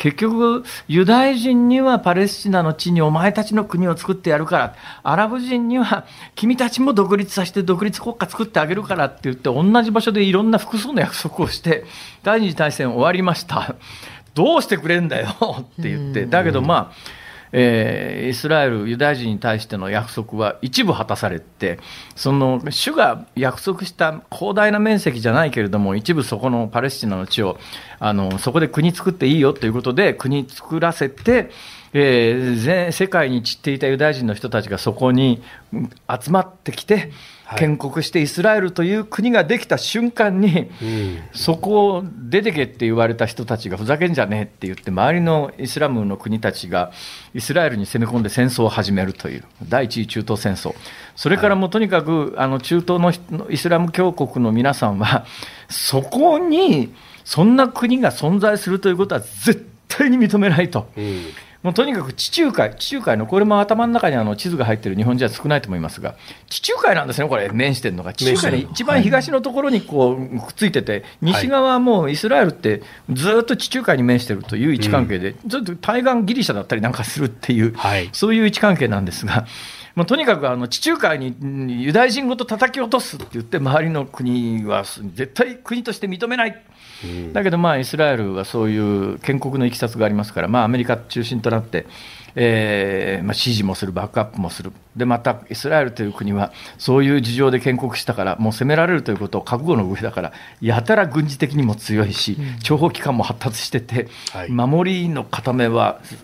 結局、ユダヤ人にはパレスチナの地にお前たちの国を作ってやるから、アラブ人には君たちも独立させて独立国家作ってあげるからって言って、同じ場所でいろんな複数の約束をして、第二次大戦終わりました。どうしてくれんだよって言って、だけどまあ、えーイスラエル、ユダヤ人に対しての約束は一部果たされて、その主が約束した広大な面積じゃないけれども、一部そこのパレスチナの地を、あのそこで国作っていいよということで、国作らせて、えー全世界に散っていたユダヤ人の人たちがそこに集まってきて、建国してイスラエルという国ができた瞬間に、うん。そこを出てけって言われた人たちがふざけんじゃねえって言って、周りのイスラムの国たちがイスラエルに攻め込んで戦争を始めるという、第一次中東戦争、それからもうとにかくあの中東の人イスラム教国の皆さんは、そこにそんな国が存在するということは絶対に認めないと。うん。もうとにかく地中海、地中海の、これも頭の中にあの地図が入ってる日本人は少ないと思いますが、地中海なんですね、これ、面してるのが、地中海の一番東のところにこうくっついてて、西側はもうイスラエルって、ずっと地中海に面してるという位置関係で、ずっと対岸ギリシャだったりなんかするっていう、はい。そういう位置関係なんですが。もうとにかくあの地中海にうんユダヤ人ごと叩き落とすって言って、周りの国は絶対国として認めない、だけど、まあ、イスラエルはそういう建国のいきさつがありますから、まあ、アメリカ中心となって、えーまあ、支持もする、バックアップもする、でまたイスラエルという国は、そういう事情で建国したから、もう攻められるということを覚悟の上だから、やたら軍事的にも強いし、諜報機関も発達してて、はい。守りの固めはす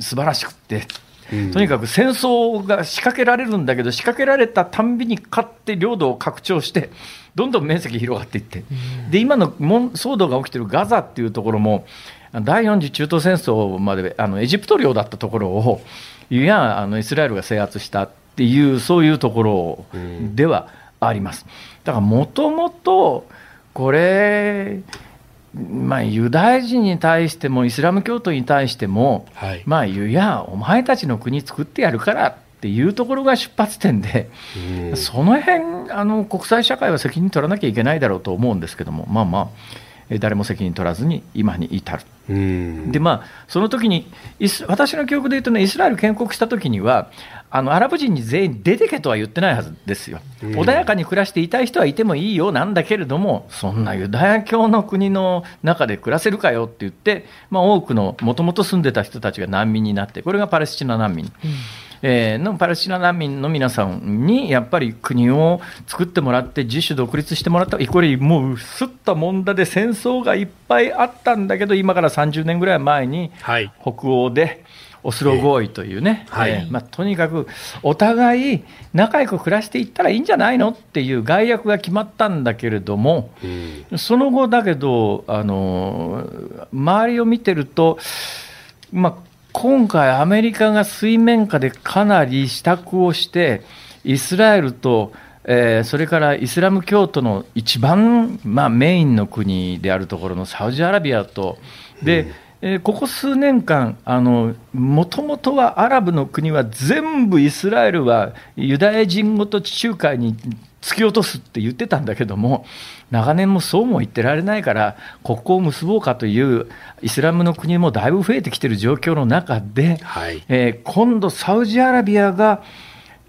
素晴らしくって。とにかく戦争が仕掛けられるんだけど、仕掛けられたたんびに勝って領土を拡張して、どんどん面積広がっていって、で今の騒動が起きているガザっていうところも、第4次中東戦争まであのエジプト領だったところを、いやあのイスラエルが制圧したっていう、そういうところではあります。だからもともとこれまあ、ユダヤ人に対してもイスラム教徒に対しても、はい。まあ、いや、お前たちの国作ってやるからっていうところが出発点で、その辺あの国際社会は責任取らなきゃいけないだろうと思うんですけども、まあまあ、え誰も責任取らずに今に至る。うん。でまあ、その時にイス私の記憶で言うとね、イスラエル建国した時には、あのアラブ人に全員出てけとは言ってないはずですよ、穏やかに暮らしていたい人はいてもいいよなんだけれども、そんなユダヤ教の国の中で暮らせるかよって言って、まあ、多くのもともと住んでた人たちが難民になって、これがパレスチナ難民。えーのパレスチナ難民の皆さんにやっぱり国を作ってもらって自主独立してもらったこれもうすったもんだで戦争がいっぱいあったんだけど今から30年ぐらい前にはい。北欧でオスロ合意というね、えーはい。えーまあ、とにかくお互い仲良く暮らしていったらいいんじゃないのっていう概約が決まったんだけれども、その後だけどあの周りを見てると、まあ、今回アメリカが水面下でかなり支度をしてイスラエルとえーそれからイスラム教徒の一番、まあ、メインの国であるところのサウジアラビアと、でえーここ数年間、もともとはアラブの国は全部イスラエルはユダヤ人ごと地中海に突き落とすって言ってたんだけども、長年もそうも言ってられないから、国交を結ぼうかというイスラムの国もだいぶ増えてきている状況の中で、はい。えー今度、サウジアラビアが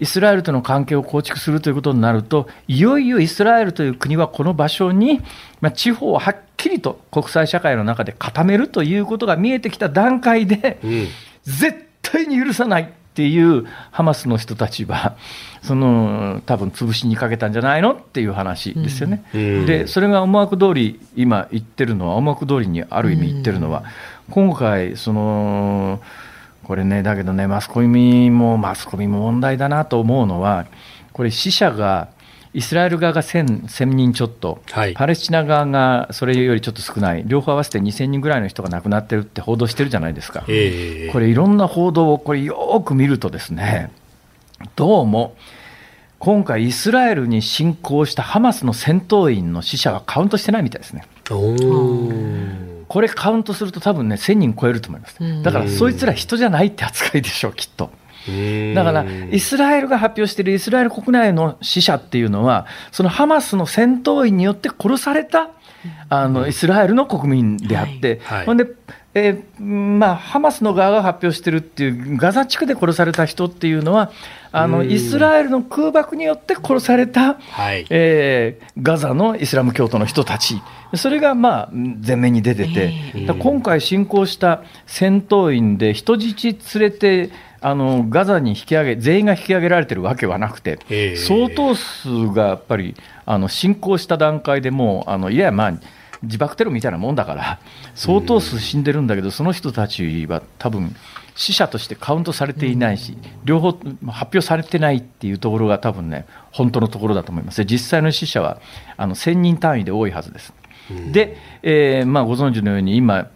イスラエルとの関係を構築するということになると、いよいよイスラエルという国はこの場所に、まあ、地方をはっきりと国際社会の中で固めるということが見えてきた段階で、うん。絶対に許さないっていうハマスの人たちは、その多分潰しにかけたんじゃないのっていう話ですよね。うん。で、それが思惑通り、今言ってるのは、思惑通りにある意味言ってるのは、今回、その、これね、だけどね、マスコミも、マスコミも問題だなと思うのは、これ、死者が、イスラエル側が1000 1000人ちょっと、はいパレスチナ側がそれよりちょっと少ない、両方合わせて2000人ぐらいの人が亡くなってるって報道してるじゃないですか。ええこれいろんな報道をこれよーく見るとですね、どうも今回イスラエルに侵攻したハマスの戦闘員の死者はカウントしてないみたいですね。これカウントすると多分ね1000人超えると思います。だからそいつら人じゃないって扱いでしょう、きっと。うんだから、イスラエルが発表しているイスラエル国内の死者っていうのは、そのハマスの戦闘員によって殺された、あのイスラエルの国民であって、はい。はい。ほんで、えーまあ、ハマスの側が発表しているっていう、ガザ地区で殺された人っていうのは、あのうん。イスラエルの空爆によって殺された、はい。えーガザのイスラム教徒の人たち、それがまあ前面に出てて、だから今回侵攻した戦闘員で人質連れて、あのガザに引き上げ、全員が引き上げられてるわけはなくて、ええ相当数がやっぱりあの侵攻した段階でもう、あのいや、まあ、自爆テロみたいなもんだから、相当数死んでるんだけど、その人たちは多分死者としてカウントされていないし、両方発表されてないっていうところが多分ね、本当のところだと思います。で実際の死者はあの1000人単位で多いはずです。で、えーまあ、ご存知のように今、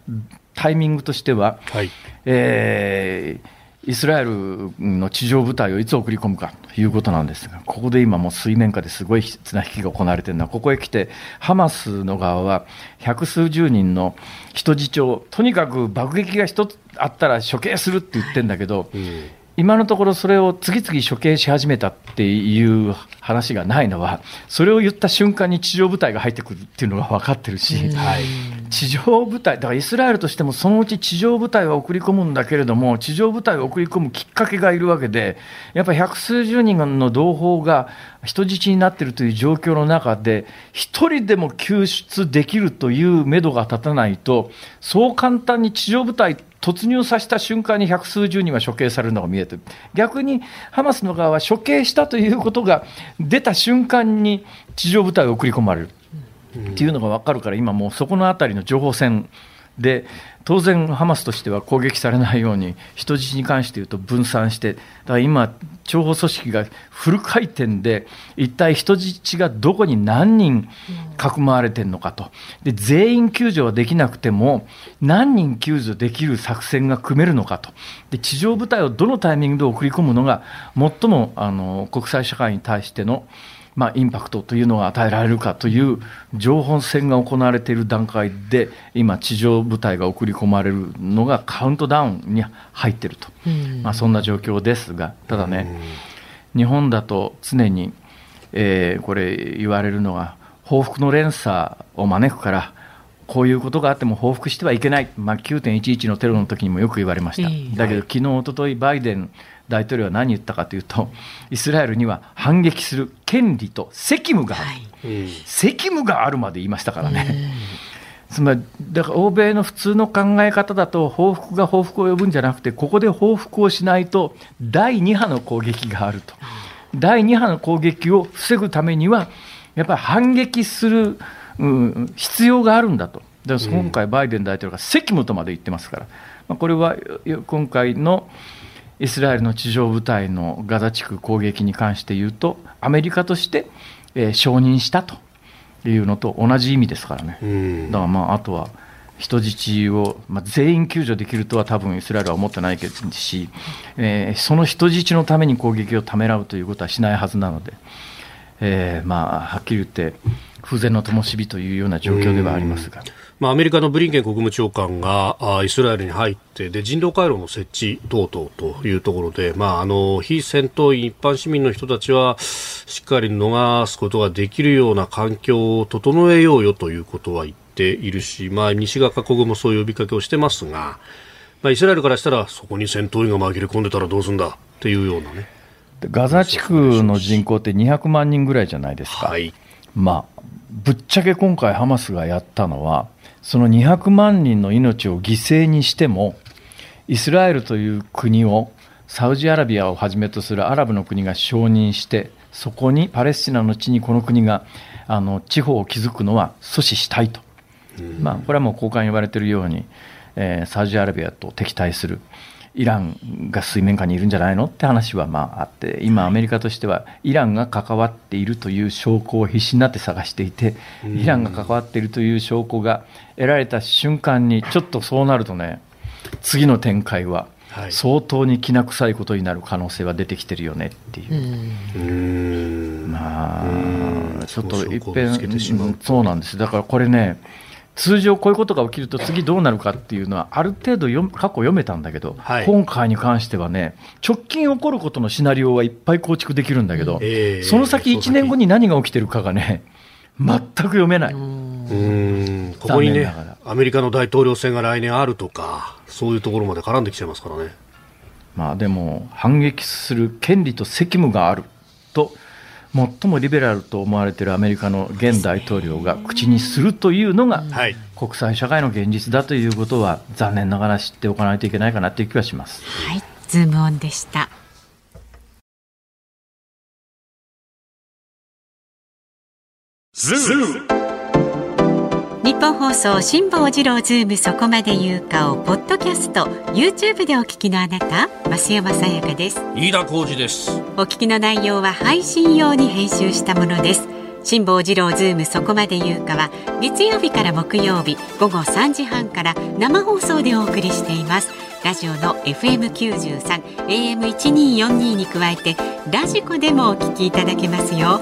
タイミングとしては、はいえーイスラエルの地上部隊をいつ送り込むかということなんですが、ここで今もう水面下ですごい綱引きが行われているのは、ここへ来て、ハマスの側は百数十人の人質を、とにかく爆撃が一つあったら処刑するって言ってるんだけど、うん。今のところそれを次々処刑し始めたっていう話がないのは、それを言った瞬間に地上部隊が入ってくるっていうのが分かってるし、はい、地上部隊、だからイスラエルとしてもそのうち地上部隊は送り込むんだけれども、地上部隊を送り込むきっかけがいるわけで、やっぱり百数十人の同胞が人質になっているという状況の中で、一人でも救出できるという目処が立たないと、そう簡単に地上部隊突入させた瞬間に百数十人は処刑されるのが見えてる。逆にハマスの側は処刑したということが出た瞬間に地上部隊を送り込まれる。っていうのが分かるから、今もうそこのあたりの情報戦で、当然、ハマスとしては攻撃されないように、人質に関して言うと分散して、だから今、諜報組織がフル回転で、一体人質がどこに何人かくまわれているのかと、で全員救助はできなくても、何人救助できる作戦が組めるのかと、で地上部隊をどのタイミングで送り込むのが、最もあの国際社会に対してのまあ、インパクトというのが与えられるかという情報戦が行われている段階で今、地上部隊が送り込まれるのがカウントダウンに入っていると、まあ、そんな状況ですがただね、日本だと常に、えー、これ言われるのは報復の連鎖を招くからこういうことがあっても報復してはいけない、まあ、9.11のテロの時にもよく言われました、だけど昨日一昨日バイデン大統領は何言ったかというと、イスラエルには反撃する権利と責務がある、はい、責務があるまで言いましたからね。つまり、だから欧米の普通の考え方だと、報復が報復を呼ぶんじゃなくて、ここで報復をしないと、第2波の攻撃があると、第2波の攻撃を防ぐためには、やっぱり反撃する、うん、必要があるんだと、だから今回、バイデン大統領が責務とまで言ってますから、まあ、これは今回のイスラエルの地上部隊のガザ地区攻撃に関して言うと、アメリカとして、えー、承認したというのと同じ意味ですからね、だからまああとは人質を、まあ、全員救助できるとは多分イスラエルは思ってないし、えー、その人質のために攻撃をためらうということはしないはずなので、えー、まあはっきり言って、風前の灯火というような状況ではありますが。まあ、アメリカのブリンケン国務長官があイスラエルに入ってで人道回廊の設置等々というところで、まあ、あの非戦闘員、一般市民の人たちはしっかり逃すことができるような環境を整えようよということは言っているし、まあ、西側各国もそういう呼びかけをしてますが、まあ、イスラエルからしたらそこに戦闘員が紛れ込んでたらどうするんだっていうようなね。ガザ地区の人口って200万人ぐらいじゃないですか。はい、まあぶっちゃけ今回ハマスがやったのはその200万人の命を犠牲にしても、イスラエルという国をサウジアラビアをはじめとするアラブの国が承認して、そこにパレスチナの地にこの国があの地方を築くのは阻止したいと、まあ、これはもう交換言われているように、えー、サウジアラビアと敵対するイランが水面下にいるんじゃないのって話はまああって、今、アメリカとしては、イランが関わっているという証拠を必死になって探していて、イランが関わっているという証拠が得られた瞬間に、ちょっとそうなるとね、次の展開は、相当にきな臭いことになる可能性は出てきてるよねっていう。うまあ、ちょっといっぺん、そうなんです。だからこれね、通常こういうことが起きると次どうなるかっていうのはある程度過去読めたんだけど、はい、今回に関してはね直近起こることのシナリオはいっぱい構築できるんだけど、えー、その先1年後に何が起きてるかがね全く読めない。うんここにねアメリカの大統領選が来年あるとかそういうところまで絡んできちゃいますからね。まあでも反撃する権利と責務があると最もリベラルと思われているアメリカの現大統領が口にするというのが、国際社会の現実だということは残念ながら知っておかないといけないかなという気はします。はい、ズームオンでした。ズームニッポン放送辛坊治郎ズームそこまで言うかをポッドキャスト YouTube でお聞きのあなた増山さやかです。飯田浩司です。お聞きの内容は配信用に編集したものです。辛坊治郎ズームそこまで言うかは月曜日から木曜日午後3時半から生放送でお送りしています。ラジオの FM93 AM1242 に加えてラジコでもお聞きいただけますよ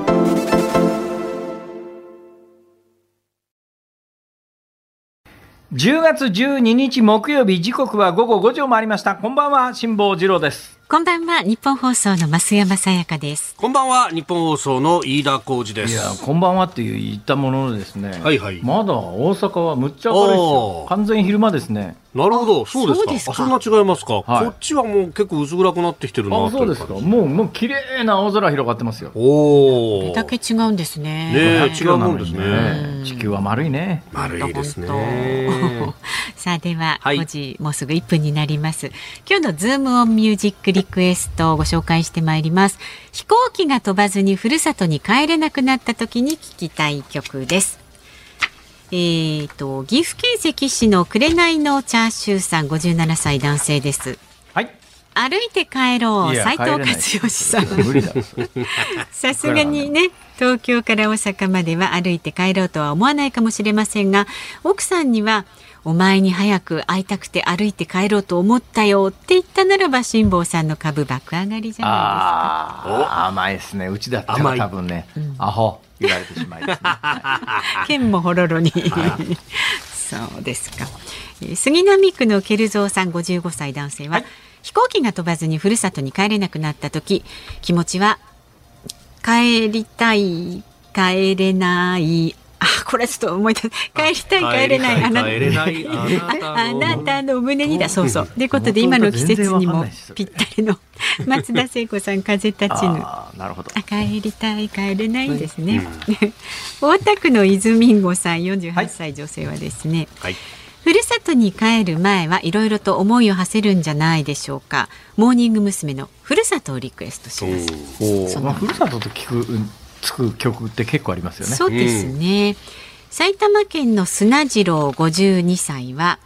10月12日木曜日時刻は午後5時を回りました。こんばんは辛坊治郎です。こんばんは。日本放送の増山さやかです。こんばんは。日本放送の飯田浩二です。いやこんばんはって言ったもののですね。はいはい。まだ大阪はむっちゃ明るいですよ。完全昼間ですね。なるほど。そうですか。そんな違いますか、はい。こっちはもう結構薄暗くなってきてるなあそうですか。もうもう綺麗な青空広がってますよ。おおだけ違うんですね。ねえ500キロなのに違うもんですね。地球は丸いね。丸いですね。[laughs] さあでははい。5時もうすぐ1分になります。今日のズームオンミュージックリクエストをご紹介してまいります。飛行機が飛ばずにふるさとに帰れなくなった時に聴きたい曲です。えー、と岐阜県関市の紅のチャーシューさん57歳男性です。はい。歩いて帰ろう斉藤帰れない。勝義さんさすがにね東京から大阪までは歩いて帰ろうとは思わないかもしれませんが奥さんにはお前に早く会いたくて歩いて帰ろうと思ったよって言ったならば辛坊さんの株爆上がりじゃなああ甘いですね。うちだったら多分ね、アホ言われてしまいですね。いですか剣もほろろに、そうですか、えー杉並区のケルゾーさん55歳男性は、飛行機が飛ばずにふるさとに帰れなくなった時気持ちは帰りたい帰れないあこれちょっと思い出す帰りたい帰れないあな帰れないあなた [laughs] あのなたの胸にだそう？そうという。ことで今の季節にもぴったりの。[laughs] 松田聖子さん風立ちぬ。ああなるほど。あ帰りたい帰れないんですね、[laughs] 大田区の泉んごさん48歳女性はですね、はい。ふるさとに帰る前はいろいろと思いを馳せるんじゃないでしょうか。モーニング娘。のふるさとをリクエストします。おまあ、ふるさとと聞くうんつく曲って結構ありますよね。そうですね、埼玉県の砂次郎52歳は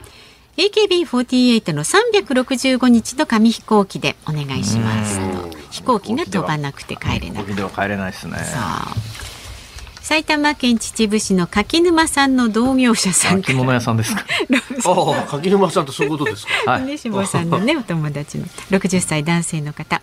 AKB48 の365日の紙飛行機でお願いしますと。飛行機が飛ばなくて帰れなく飛行機では帰れないですね。埼玉県秩父市の柿沼さんの同業者さん着物屋さんですか？[laughs] ああ柿沼さんってそういうことですか。はい。ね、志望さんのね、お友達の。60歳男性の方。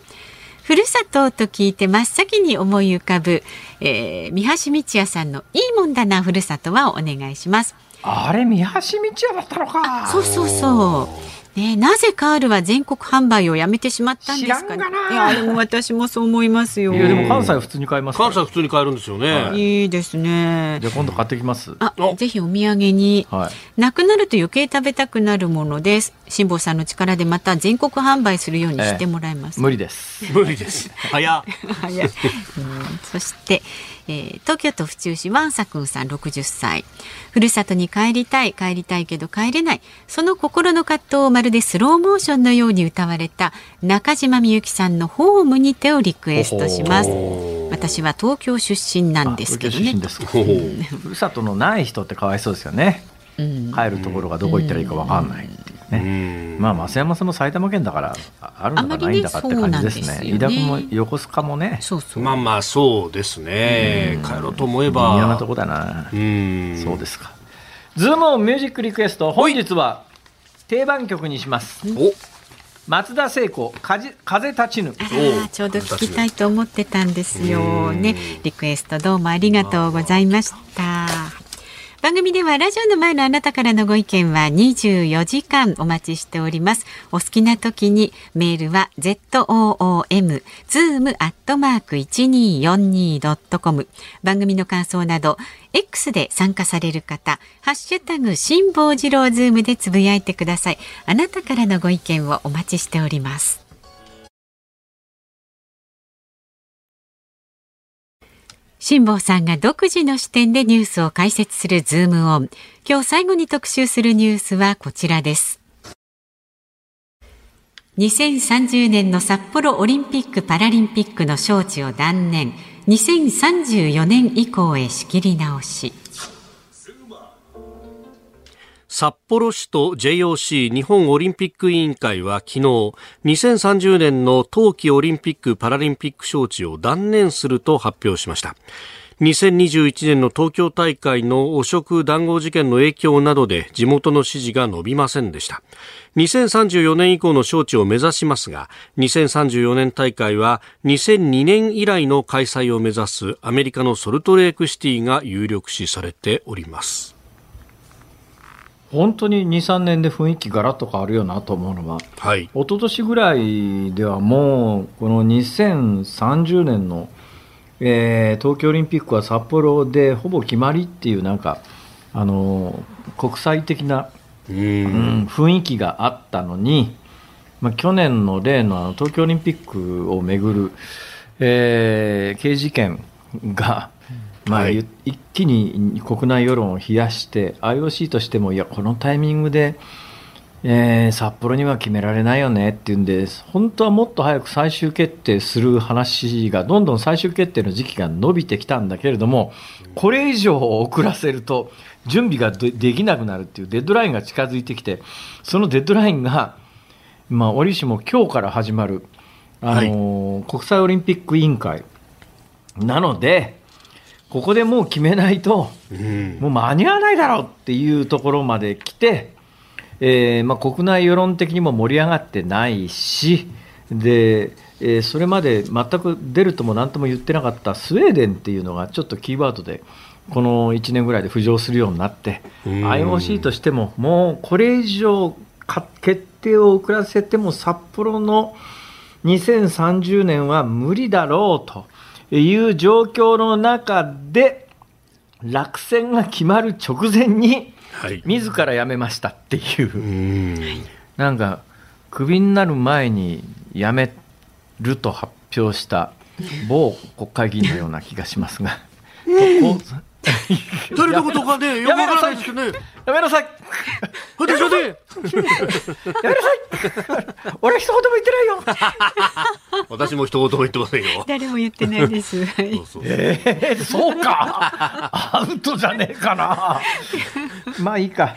ふるさとと聞いて真っ先に思い浮かぶ、えー、三橋道也さんのいいもんだなふるさとはお願いします。あれ三橋道也だったのかそうそうそう。ね、なぜカールは全国販売をやめてしまったんですかね。知らんがな。いや、でも私もそう思いますよ。いやでも関西は普通に買いますから関西普通に買えるんですよね、い。いですね。じ。ゃあ今度買ってきます。あお、ぜひお土産に。はい。なくなると余計食べたくなるものです。辛坊さんの力でまた全国販売するようにしてもらいます。無理です。無理です。早っ。[laughs] 早い、うん。そして、えー東京都府中市ワンサくんさん60歳ふるさとに帰りたい帰りたいけど帰れない。その心の葛藤をまるでスローモーションのように歌われた中島みゆきさんの「ホームにて」をリクエストします。私は東京出身なんですけどね。ふるさとのない人ってかわいそうですよね。うん。帰るところがどこ行ったらいいかわかんないっていうね。まあ増山さんも埼玉県だからああるのかないんだかって感じですね。飯田君も横須賀もね。そうそう、まあまあそうですね。帰ろうと思え微妙なばとこだな。うん。そうですか。ズームオンミュージックリクエスト本日は定番曲にします。お。松田聖子、風立ちぬ。ちょうど聞きたいと思ってたんですよね。リクエストどうもありがとうございました。番組ではラジオの前のあなたからのご意見は24時間お待ちしております。お好きな時にメールは zoom zoom アットマーク 1242.com 番組の感想など X で参加される方、ハッシュタグ辛坊治郎ズームでつぶやいてください。あなたからのご意見をお待ちしております。辛坊さんが独自の視点でニュースを解説するズームオン。今日最後に特集するニュースはこちらです。2030年の札幌オリンピック・パラリンピックの招致を断念2034年以降へ仕切り直し札幌市と JOC 日本オリンピック委員会は昨日2030年の冬季オリンピック・パラリンピック招致を断念すると発表しました。2021年の東京大会の汚職談合事件の影響などで地元の支持が伸びませんでした。2034年以降の招致を目指しますが2034年大会は2002年以来の開催を目指すアメリカのソルトレークシティが有力視されております。本当に2、3年で雰囲気ガラッと変わるよなと思うのは、はい。一昨年ぐらいではもう、この2030年の、えー東京オリンピックは札幌でほぼ決まりっていう、なんか、あの国際的な、うん。うん雰囲気があったのに、まあ、去年の例のあの東京オリンピックをめぐる、えー刑事事件が、まあはい。ゆ一気に国内世論を冷やして IOC としてもいやこのタイミングで、えー札幌には決められないよねっていうんで本当はもっと早く最終決定する話がどんどん最終決定の時期が伸びてきたんだけれどもこれ以上遅らせると準備がでできなくなるっていうデッドラインが近づいてきてそのデッドラインが、まあ、折しも今日から始まる、あのー国際オリンピック委員会なのでここでもう決めないと、うん。もう間に合わないだろうっていうところまで来て、えーまあ、国内世論的にも盛り上がってないしで、えーそれまで全く出るとも何とも言ってなかったスウェーデンっていうのがちょっとキーワードでこの1年ぐらいで浮上するようになってうん。IOC としてももうこれ以上か決定を遅らせても札幌の2030年は無理だろうという状況の中で落選が決まる直前にはい。自ら辞めましたっていう。うん。なんかクビになる前に辞めると発表した某国会議員のような気がしますが。[laughs] 誰のことかね、よくわからないですけどね。やめなさい。私はね、やめなさい。俺一言も言ってないよ。私も一言も言ってませんよ。誰も言ってないです。はいそうそう。えー、そうか。アウトじゃねえかな。まあいいか、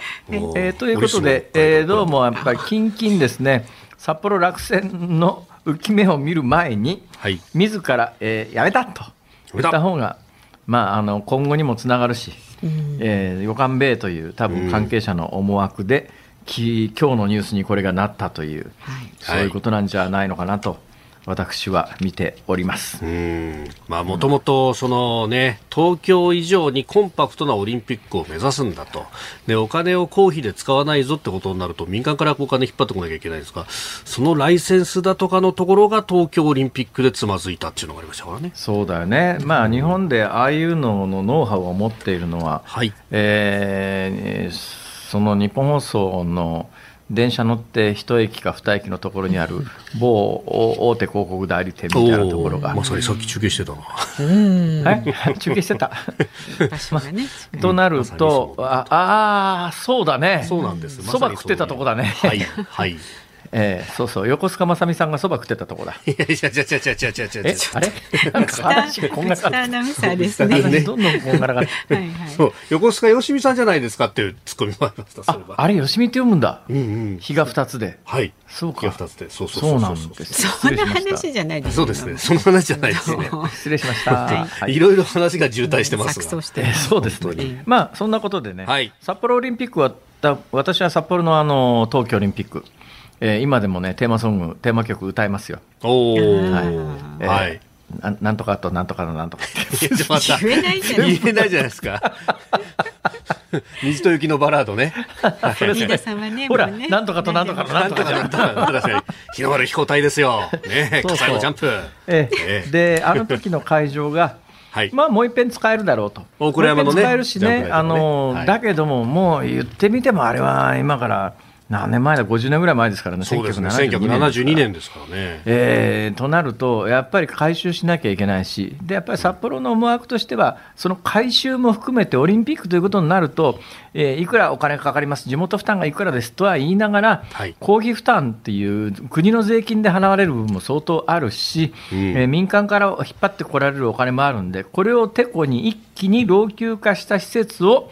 えということで、えーどうもやっぱりキンキンですね。札幌落選の浮き目を見る前にはい。自ら、えーやめたと言った方が、まあ、あの今後にもつながるし、えー、予感米という多分関係者の思惑で、き今日のニュースにこれがなったという、そういうことなんじゃないのかなと私は見ております。うんまあもともとそのね東京以上にコンパクトなオリンピックを目指すんだとでお金を公費で使わないぞってことになると民間からお金引っ張ってこなきゃいけないんですがそのライセンスだとかのところが東京オリンピックでつまずいたっていうのがありましたからね。そうだよね、まあ、日本でああいうののノウハウを持っているのは、はいえーその日本放送の電車乗って一駅か二駅のところにある某大手広告代理店みたいなところが、まさにさっき中継してたな。はい、[laughs] 中継してた？場所がね。となると、ああー、そうだね、そうなんです。そば食ってたとこだね、はいはい。いえー、そうそう、横須賀まさみさんがそば食ってたとこだ。いやいや、ちゃちゃちゃちゃちゃ。あれ？なんか話こんがらが。ですね。どんどんこんがらがって。はいはい、そう、横須賀よしみさんじゃないですかっていうツッコミもありました、それ。あれ、よしみって読むんだ。うんうん。日が二つで。はい。そうか。日が二つで。そうそうそう。そうなんです。そんな話じゃないです。そうですね。その話じゃないですね。失礼しました。いろいろ話が渋滞してますが。そうですね。まあ、そんなことでね、札幌オリンピックは、私は札幌のあの、東京オリンピック。えー今でもね、テーマソング、テーマ曲歌いますよ。おー。はいえーはい。ななんとかとなんとかのなんとかっ言えないじゃない言えないじゃないですか。虹と雪のバラードね。飯田さんはね、ほら、なんとかとなんとかのなんとかじゃん。確かに。日の丸飛行隊ですよ。ねそうそう最後ジャンプ。えええで、あの時の会場が、はい。まあ、もう一遍使えるだろうと。大倉山のね使えるしね、ねあの、はいだけども、もう言ってみても、あれは今から何年前だ？50年ぐらい前ですからね。そうですね。1972 1972年ですからね。えーとなると、やっぱり回収しなきゃいけないし、でやっぱり札幌の思惑としては、その回収も含めてオリンピックということになると、えーいくらお金がかかります、地元負担がいくらですとは言いながら、はい。公費負担っていう国の税金で払われる部分も相当あるし、うん。えー民間から引っ張ってこられるお金もあるんで、これをてこに一気に老朽化した施設を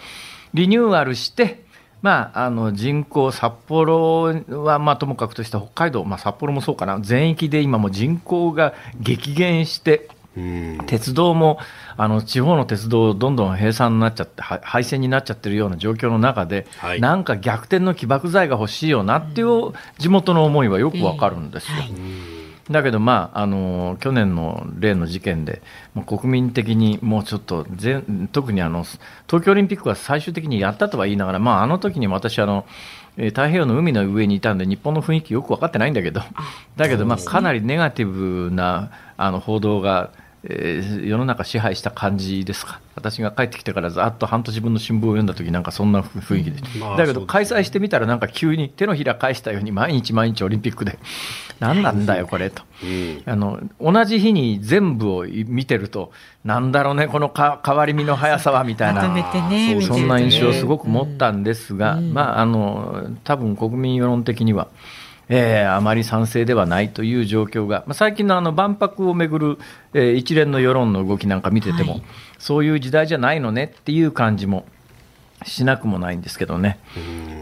リニューアルして、まあ、あの人口、札幌はまあともかくとして北海道、まあ、札幌もそうかな、全域で今も人口が激減して、うん。鉄道もあの地方の鉄道、どんどん閉鎖になっちゃって、は廃線になっちゃってるような状況の中で、はい。なんか逆転の起爆剤が欲しいよなっていう地元の思いはよくわかるんですよ。はいだけど、まああの去年の例の事件で、もう国民的にもうちょっと全、特にあの東京オリンピックは最終的にやったとは言いながら、まあ、あの時に私あの、えー太平洋の海の上にいたんで、日本の雰囲気よく分かってないんだけど、だけど、まあ、かなりネガティブなあの報道が、えー世の中支配した感じですか、私が帰ってきてからざっと半年分の新聞を読んだ時なんかそんな雰囲気で、まあだけど開催してみたら、なんか急に手のひら返したように、毎日毎日オリンピックで、[laughs] 何なんだよ、これと。うん。あの同じ日に全部を見てると、なんだろうね、このか変わり身の速さはみたいな。ねそんな印象をすごく持ったんですが、まあ、あの多分国民世論的には、えーあまり賛成ではないという状況が、まあ、最近のあの万博をめぐる、えー一連の世論の動きなんか見てても、はいそういう時代じゃないのねっていう感じもしなくもないんですけどね。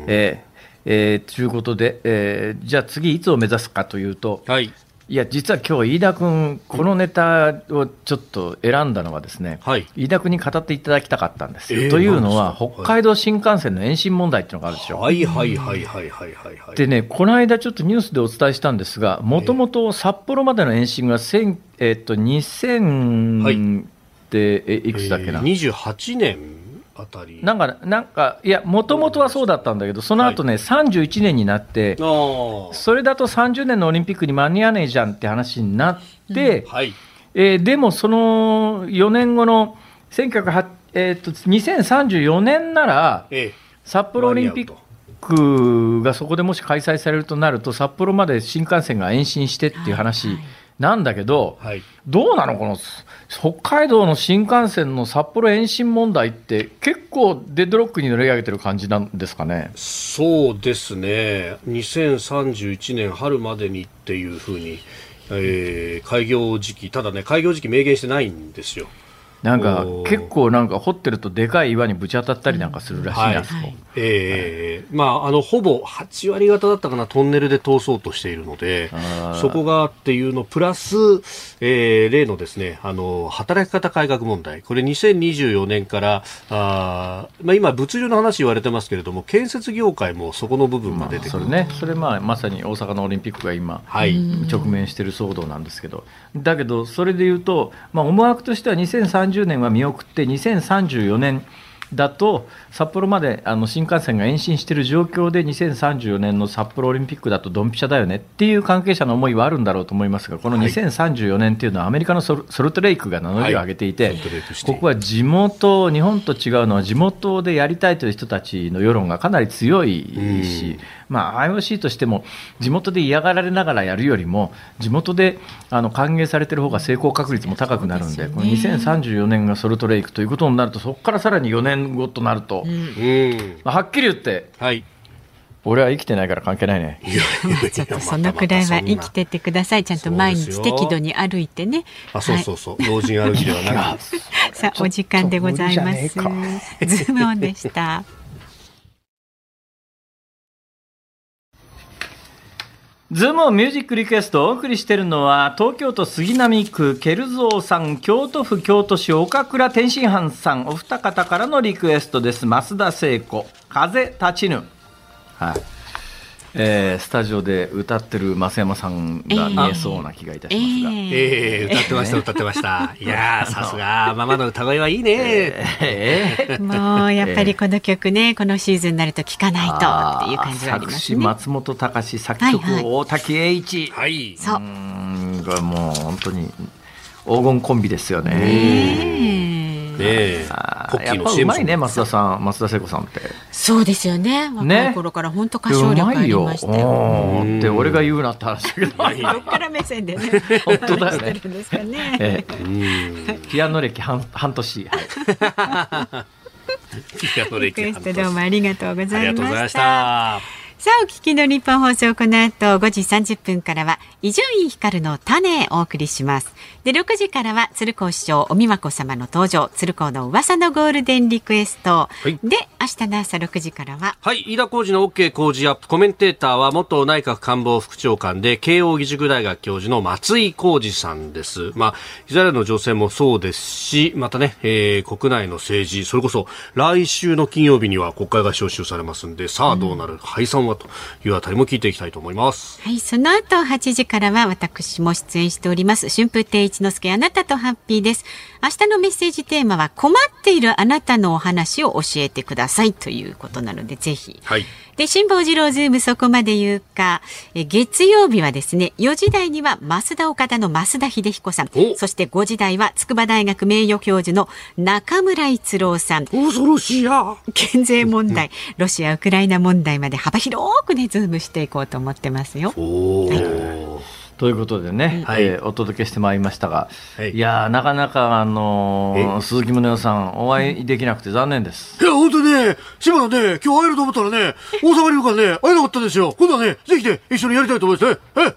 えーえーということで、えーじゃあ次、いつを目指すかというと、はい。いや、実は今日飯田君、このネタをちょっと選んだのはですね、はい飯田君に語っていただきたかったんですよ。えーというのは、北海道新幹線の延伸問題っていうのがあるでしょ？はいはいはいはいはいはいはい。でね、この間ちょっとニュースでお伝えしたんですが、もともと札幌までの延伸が1000、えっと、2000って、えいくつだっけな？えー28年あたり。なんか、なんか、いや、もともとはそうだったんだけど、その後ね、31年になって。それだと30年のオリンピックに間に合わねえじゃんって話になって、はい。えーでもその4年後の1908えーと2034年なら、え札幌オリンピックがそこでもし開催されるとなると、札幌まで新幹線が延伸してっていう話なんだけど、え。はい。どうなの、この北海道の新幹線の札幌延伸問題って、結構デッドロックに乗り上げてる感じなんですかね？そうですね。2031年春までにっていうふうに、えー開業時期、ただね、開業時期明言してないんですよ。なんか結構なんか掘ってるとでかい岩にぶち当たったりなんかするらしいな、はい。あそこええまあ、あの、ほぼ8割方だったかな、トンネルで通そうとしているのであー、そこがっていうの、プラス、えー例のですね、あの、働き方改革問題。これ2024年から、あーまあ今、物流の話言われてますけれども、建設業界もそこの部分が出てくる。それね、それまあまさに大阪のオリンピックが今、はい。直面している騒動なんですけど、だけど、それでいうと、まあ、思惑としては2030 30年は見送って、2034年だと、札幌まであの新幹線が延伸している状況で、2034年の札幌オリンピックだとドンピシャだよねっていう関係者の思いはあるんだろうと思いますが、このはい。2034年っていうのは、アメリカのソルソルトレイクが名乗りを上げていて、ここは地元、日本と違うのは、地元でやりたいという人たちの世論がかなり強いし、まあ、IOC としても、地元で嫌がられながらやるよりも、地元であの歓迎されてる方が成功確率も高くなるんで、この2034年がソルトレイクということになると、そこからさらに4年後となると、うん。まあ、はっきり言って、はい。俺は生きてないから関係ないね。[laughs] ちょっとそのくらいは生きてってください。ちゃんと毎日適度に歩いてね。あ、そうそうそう。老人歩きではなく。[laughs] さあ、お時間でございます。[laughs] ズームオンでした。ズームミュージックリクエストをお送りしているのは東京都杉並区ケルゾーさん京都府京都市岡倉天津飯さんお二方からのリクエストです。松田聖子風立ちぬ。はい。えースタジオで歌ってる増山さんが見えそうな気がいたしますが、ええ歌ってました、歌ってました。いやー、[laughs] さすが、ママの歌声はいいね。えーもうやっぱりこの曲ね、このシーズンになると聴かないとっていう感じはあり作ますね。詞松本隆作曲、はいはい大滝栄一、はい。そうう。ーんこれもう本当に黄金コンビですよね。ねえねえ。あポッキーのやっぱう CM まいね松田さん松田聖子さんって。そうですよね。若い頃から本当歌唱力ありましたよ。うん。って俺が言うなって話だけど。[laughs] どっから目線でね、[laughs] 本当だよね。ピアノ歴半半年、はいピアノ歴リクエストどうもありがとうごあざいましました。た。さあ、お聞きの日本放送、この後5時30分からは、伊集院光の種をお送りします。で、6時からは、鶴光師匠、おみまこ様の登場、鶴光の噂のゴールデンリクエスト。いで、明日の朝6時からは、はい、飯田浩二の OK 工事アップ。コメンテーターは元内閣官房副長官で慶応義塾大学教授の松井浩二さんです。まあ、イスラエルの情勢もそうですし、またね、えー国内の政治、それこそ来週の金曜日には国会が召集されますんで、さあどうなる、解散はというあたりも聞いていきたいと思います。はい、その後8時からは私も出演しております。春風亭一之輔あなたとハッピーです。明日のメッセージテーマは困っているあなたのお話を教えてくださいということなので、ぜひ。はい。で、辛坊治郎ズームそこまで言うか、え月曜日はですね、4時台には増田岡田の増田秀彦さんお、そして5時台は筑波大学名誉教授の中村逸郎さん、恐ろしいや。減税問題、ロシア・ウクライナ問題まで幅広くね、ズームしていこうと思ってますよ。おー。ということでね、はいえーお届けしてまいりましたが、はい。い、やーなかなか、あのーえ？鈴木宗男さんお会いできなくて残念です。いや、本当にね、島田ね、今日会えると思ったらね、大阪にいるからね、会えなかったんですよ。今度はね、ぜひね、一緒にやりたいと思います。ね。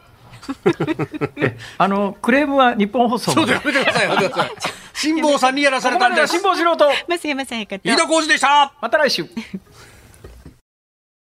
[laughs] え？あのクレームは日本放送までやめてください、やめてください。[laughs] 辛坊さんにやらされたんです。[laughs] 辛坊治郎と。増山さやかと飯田浩二でした。また来週。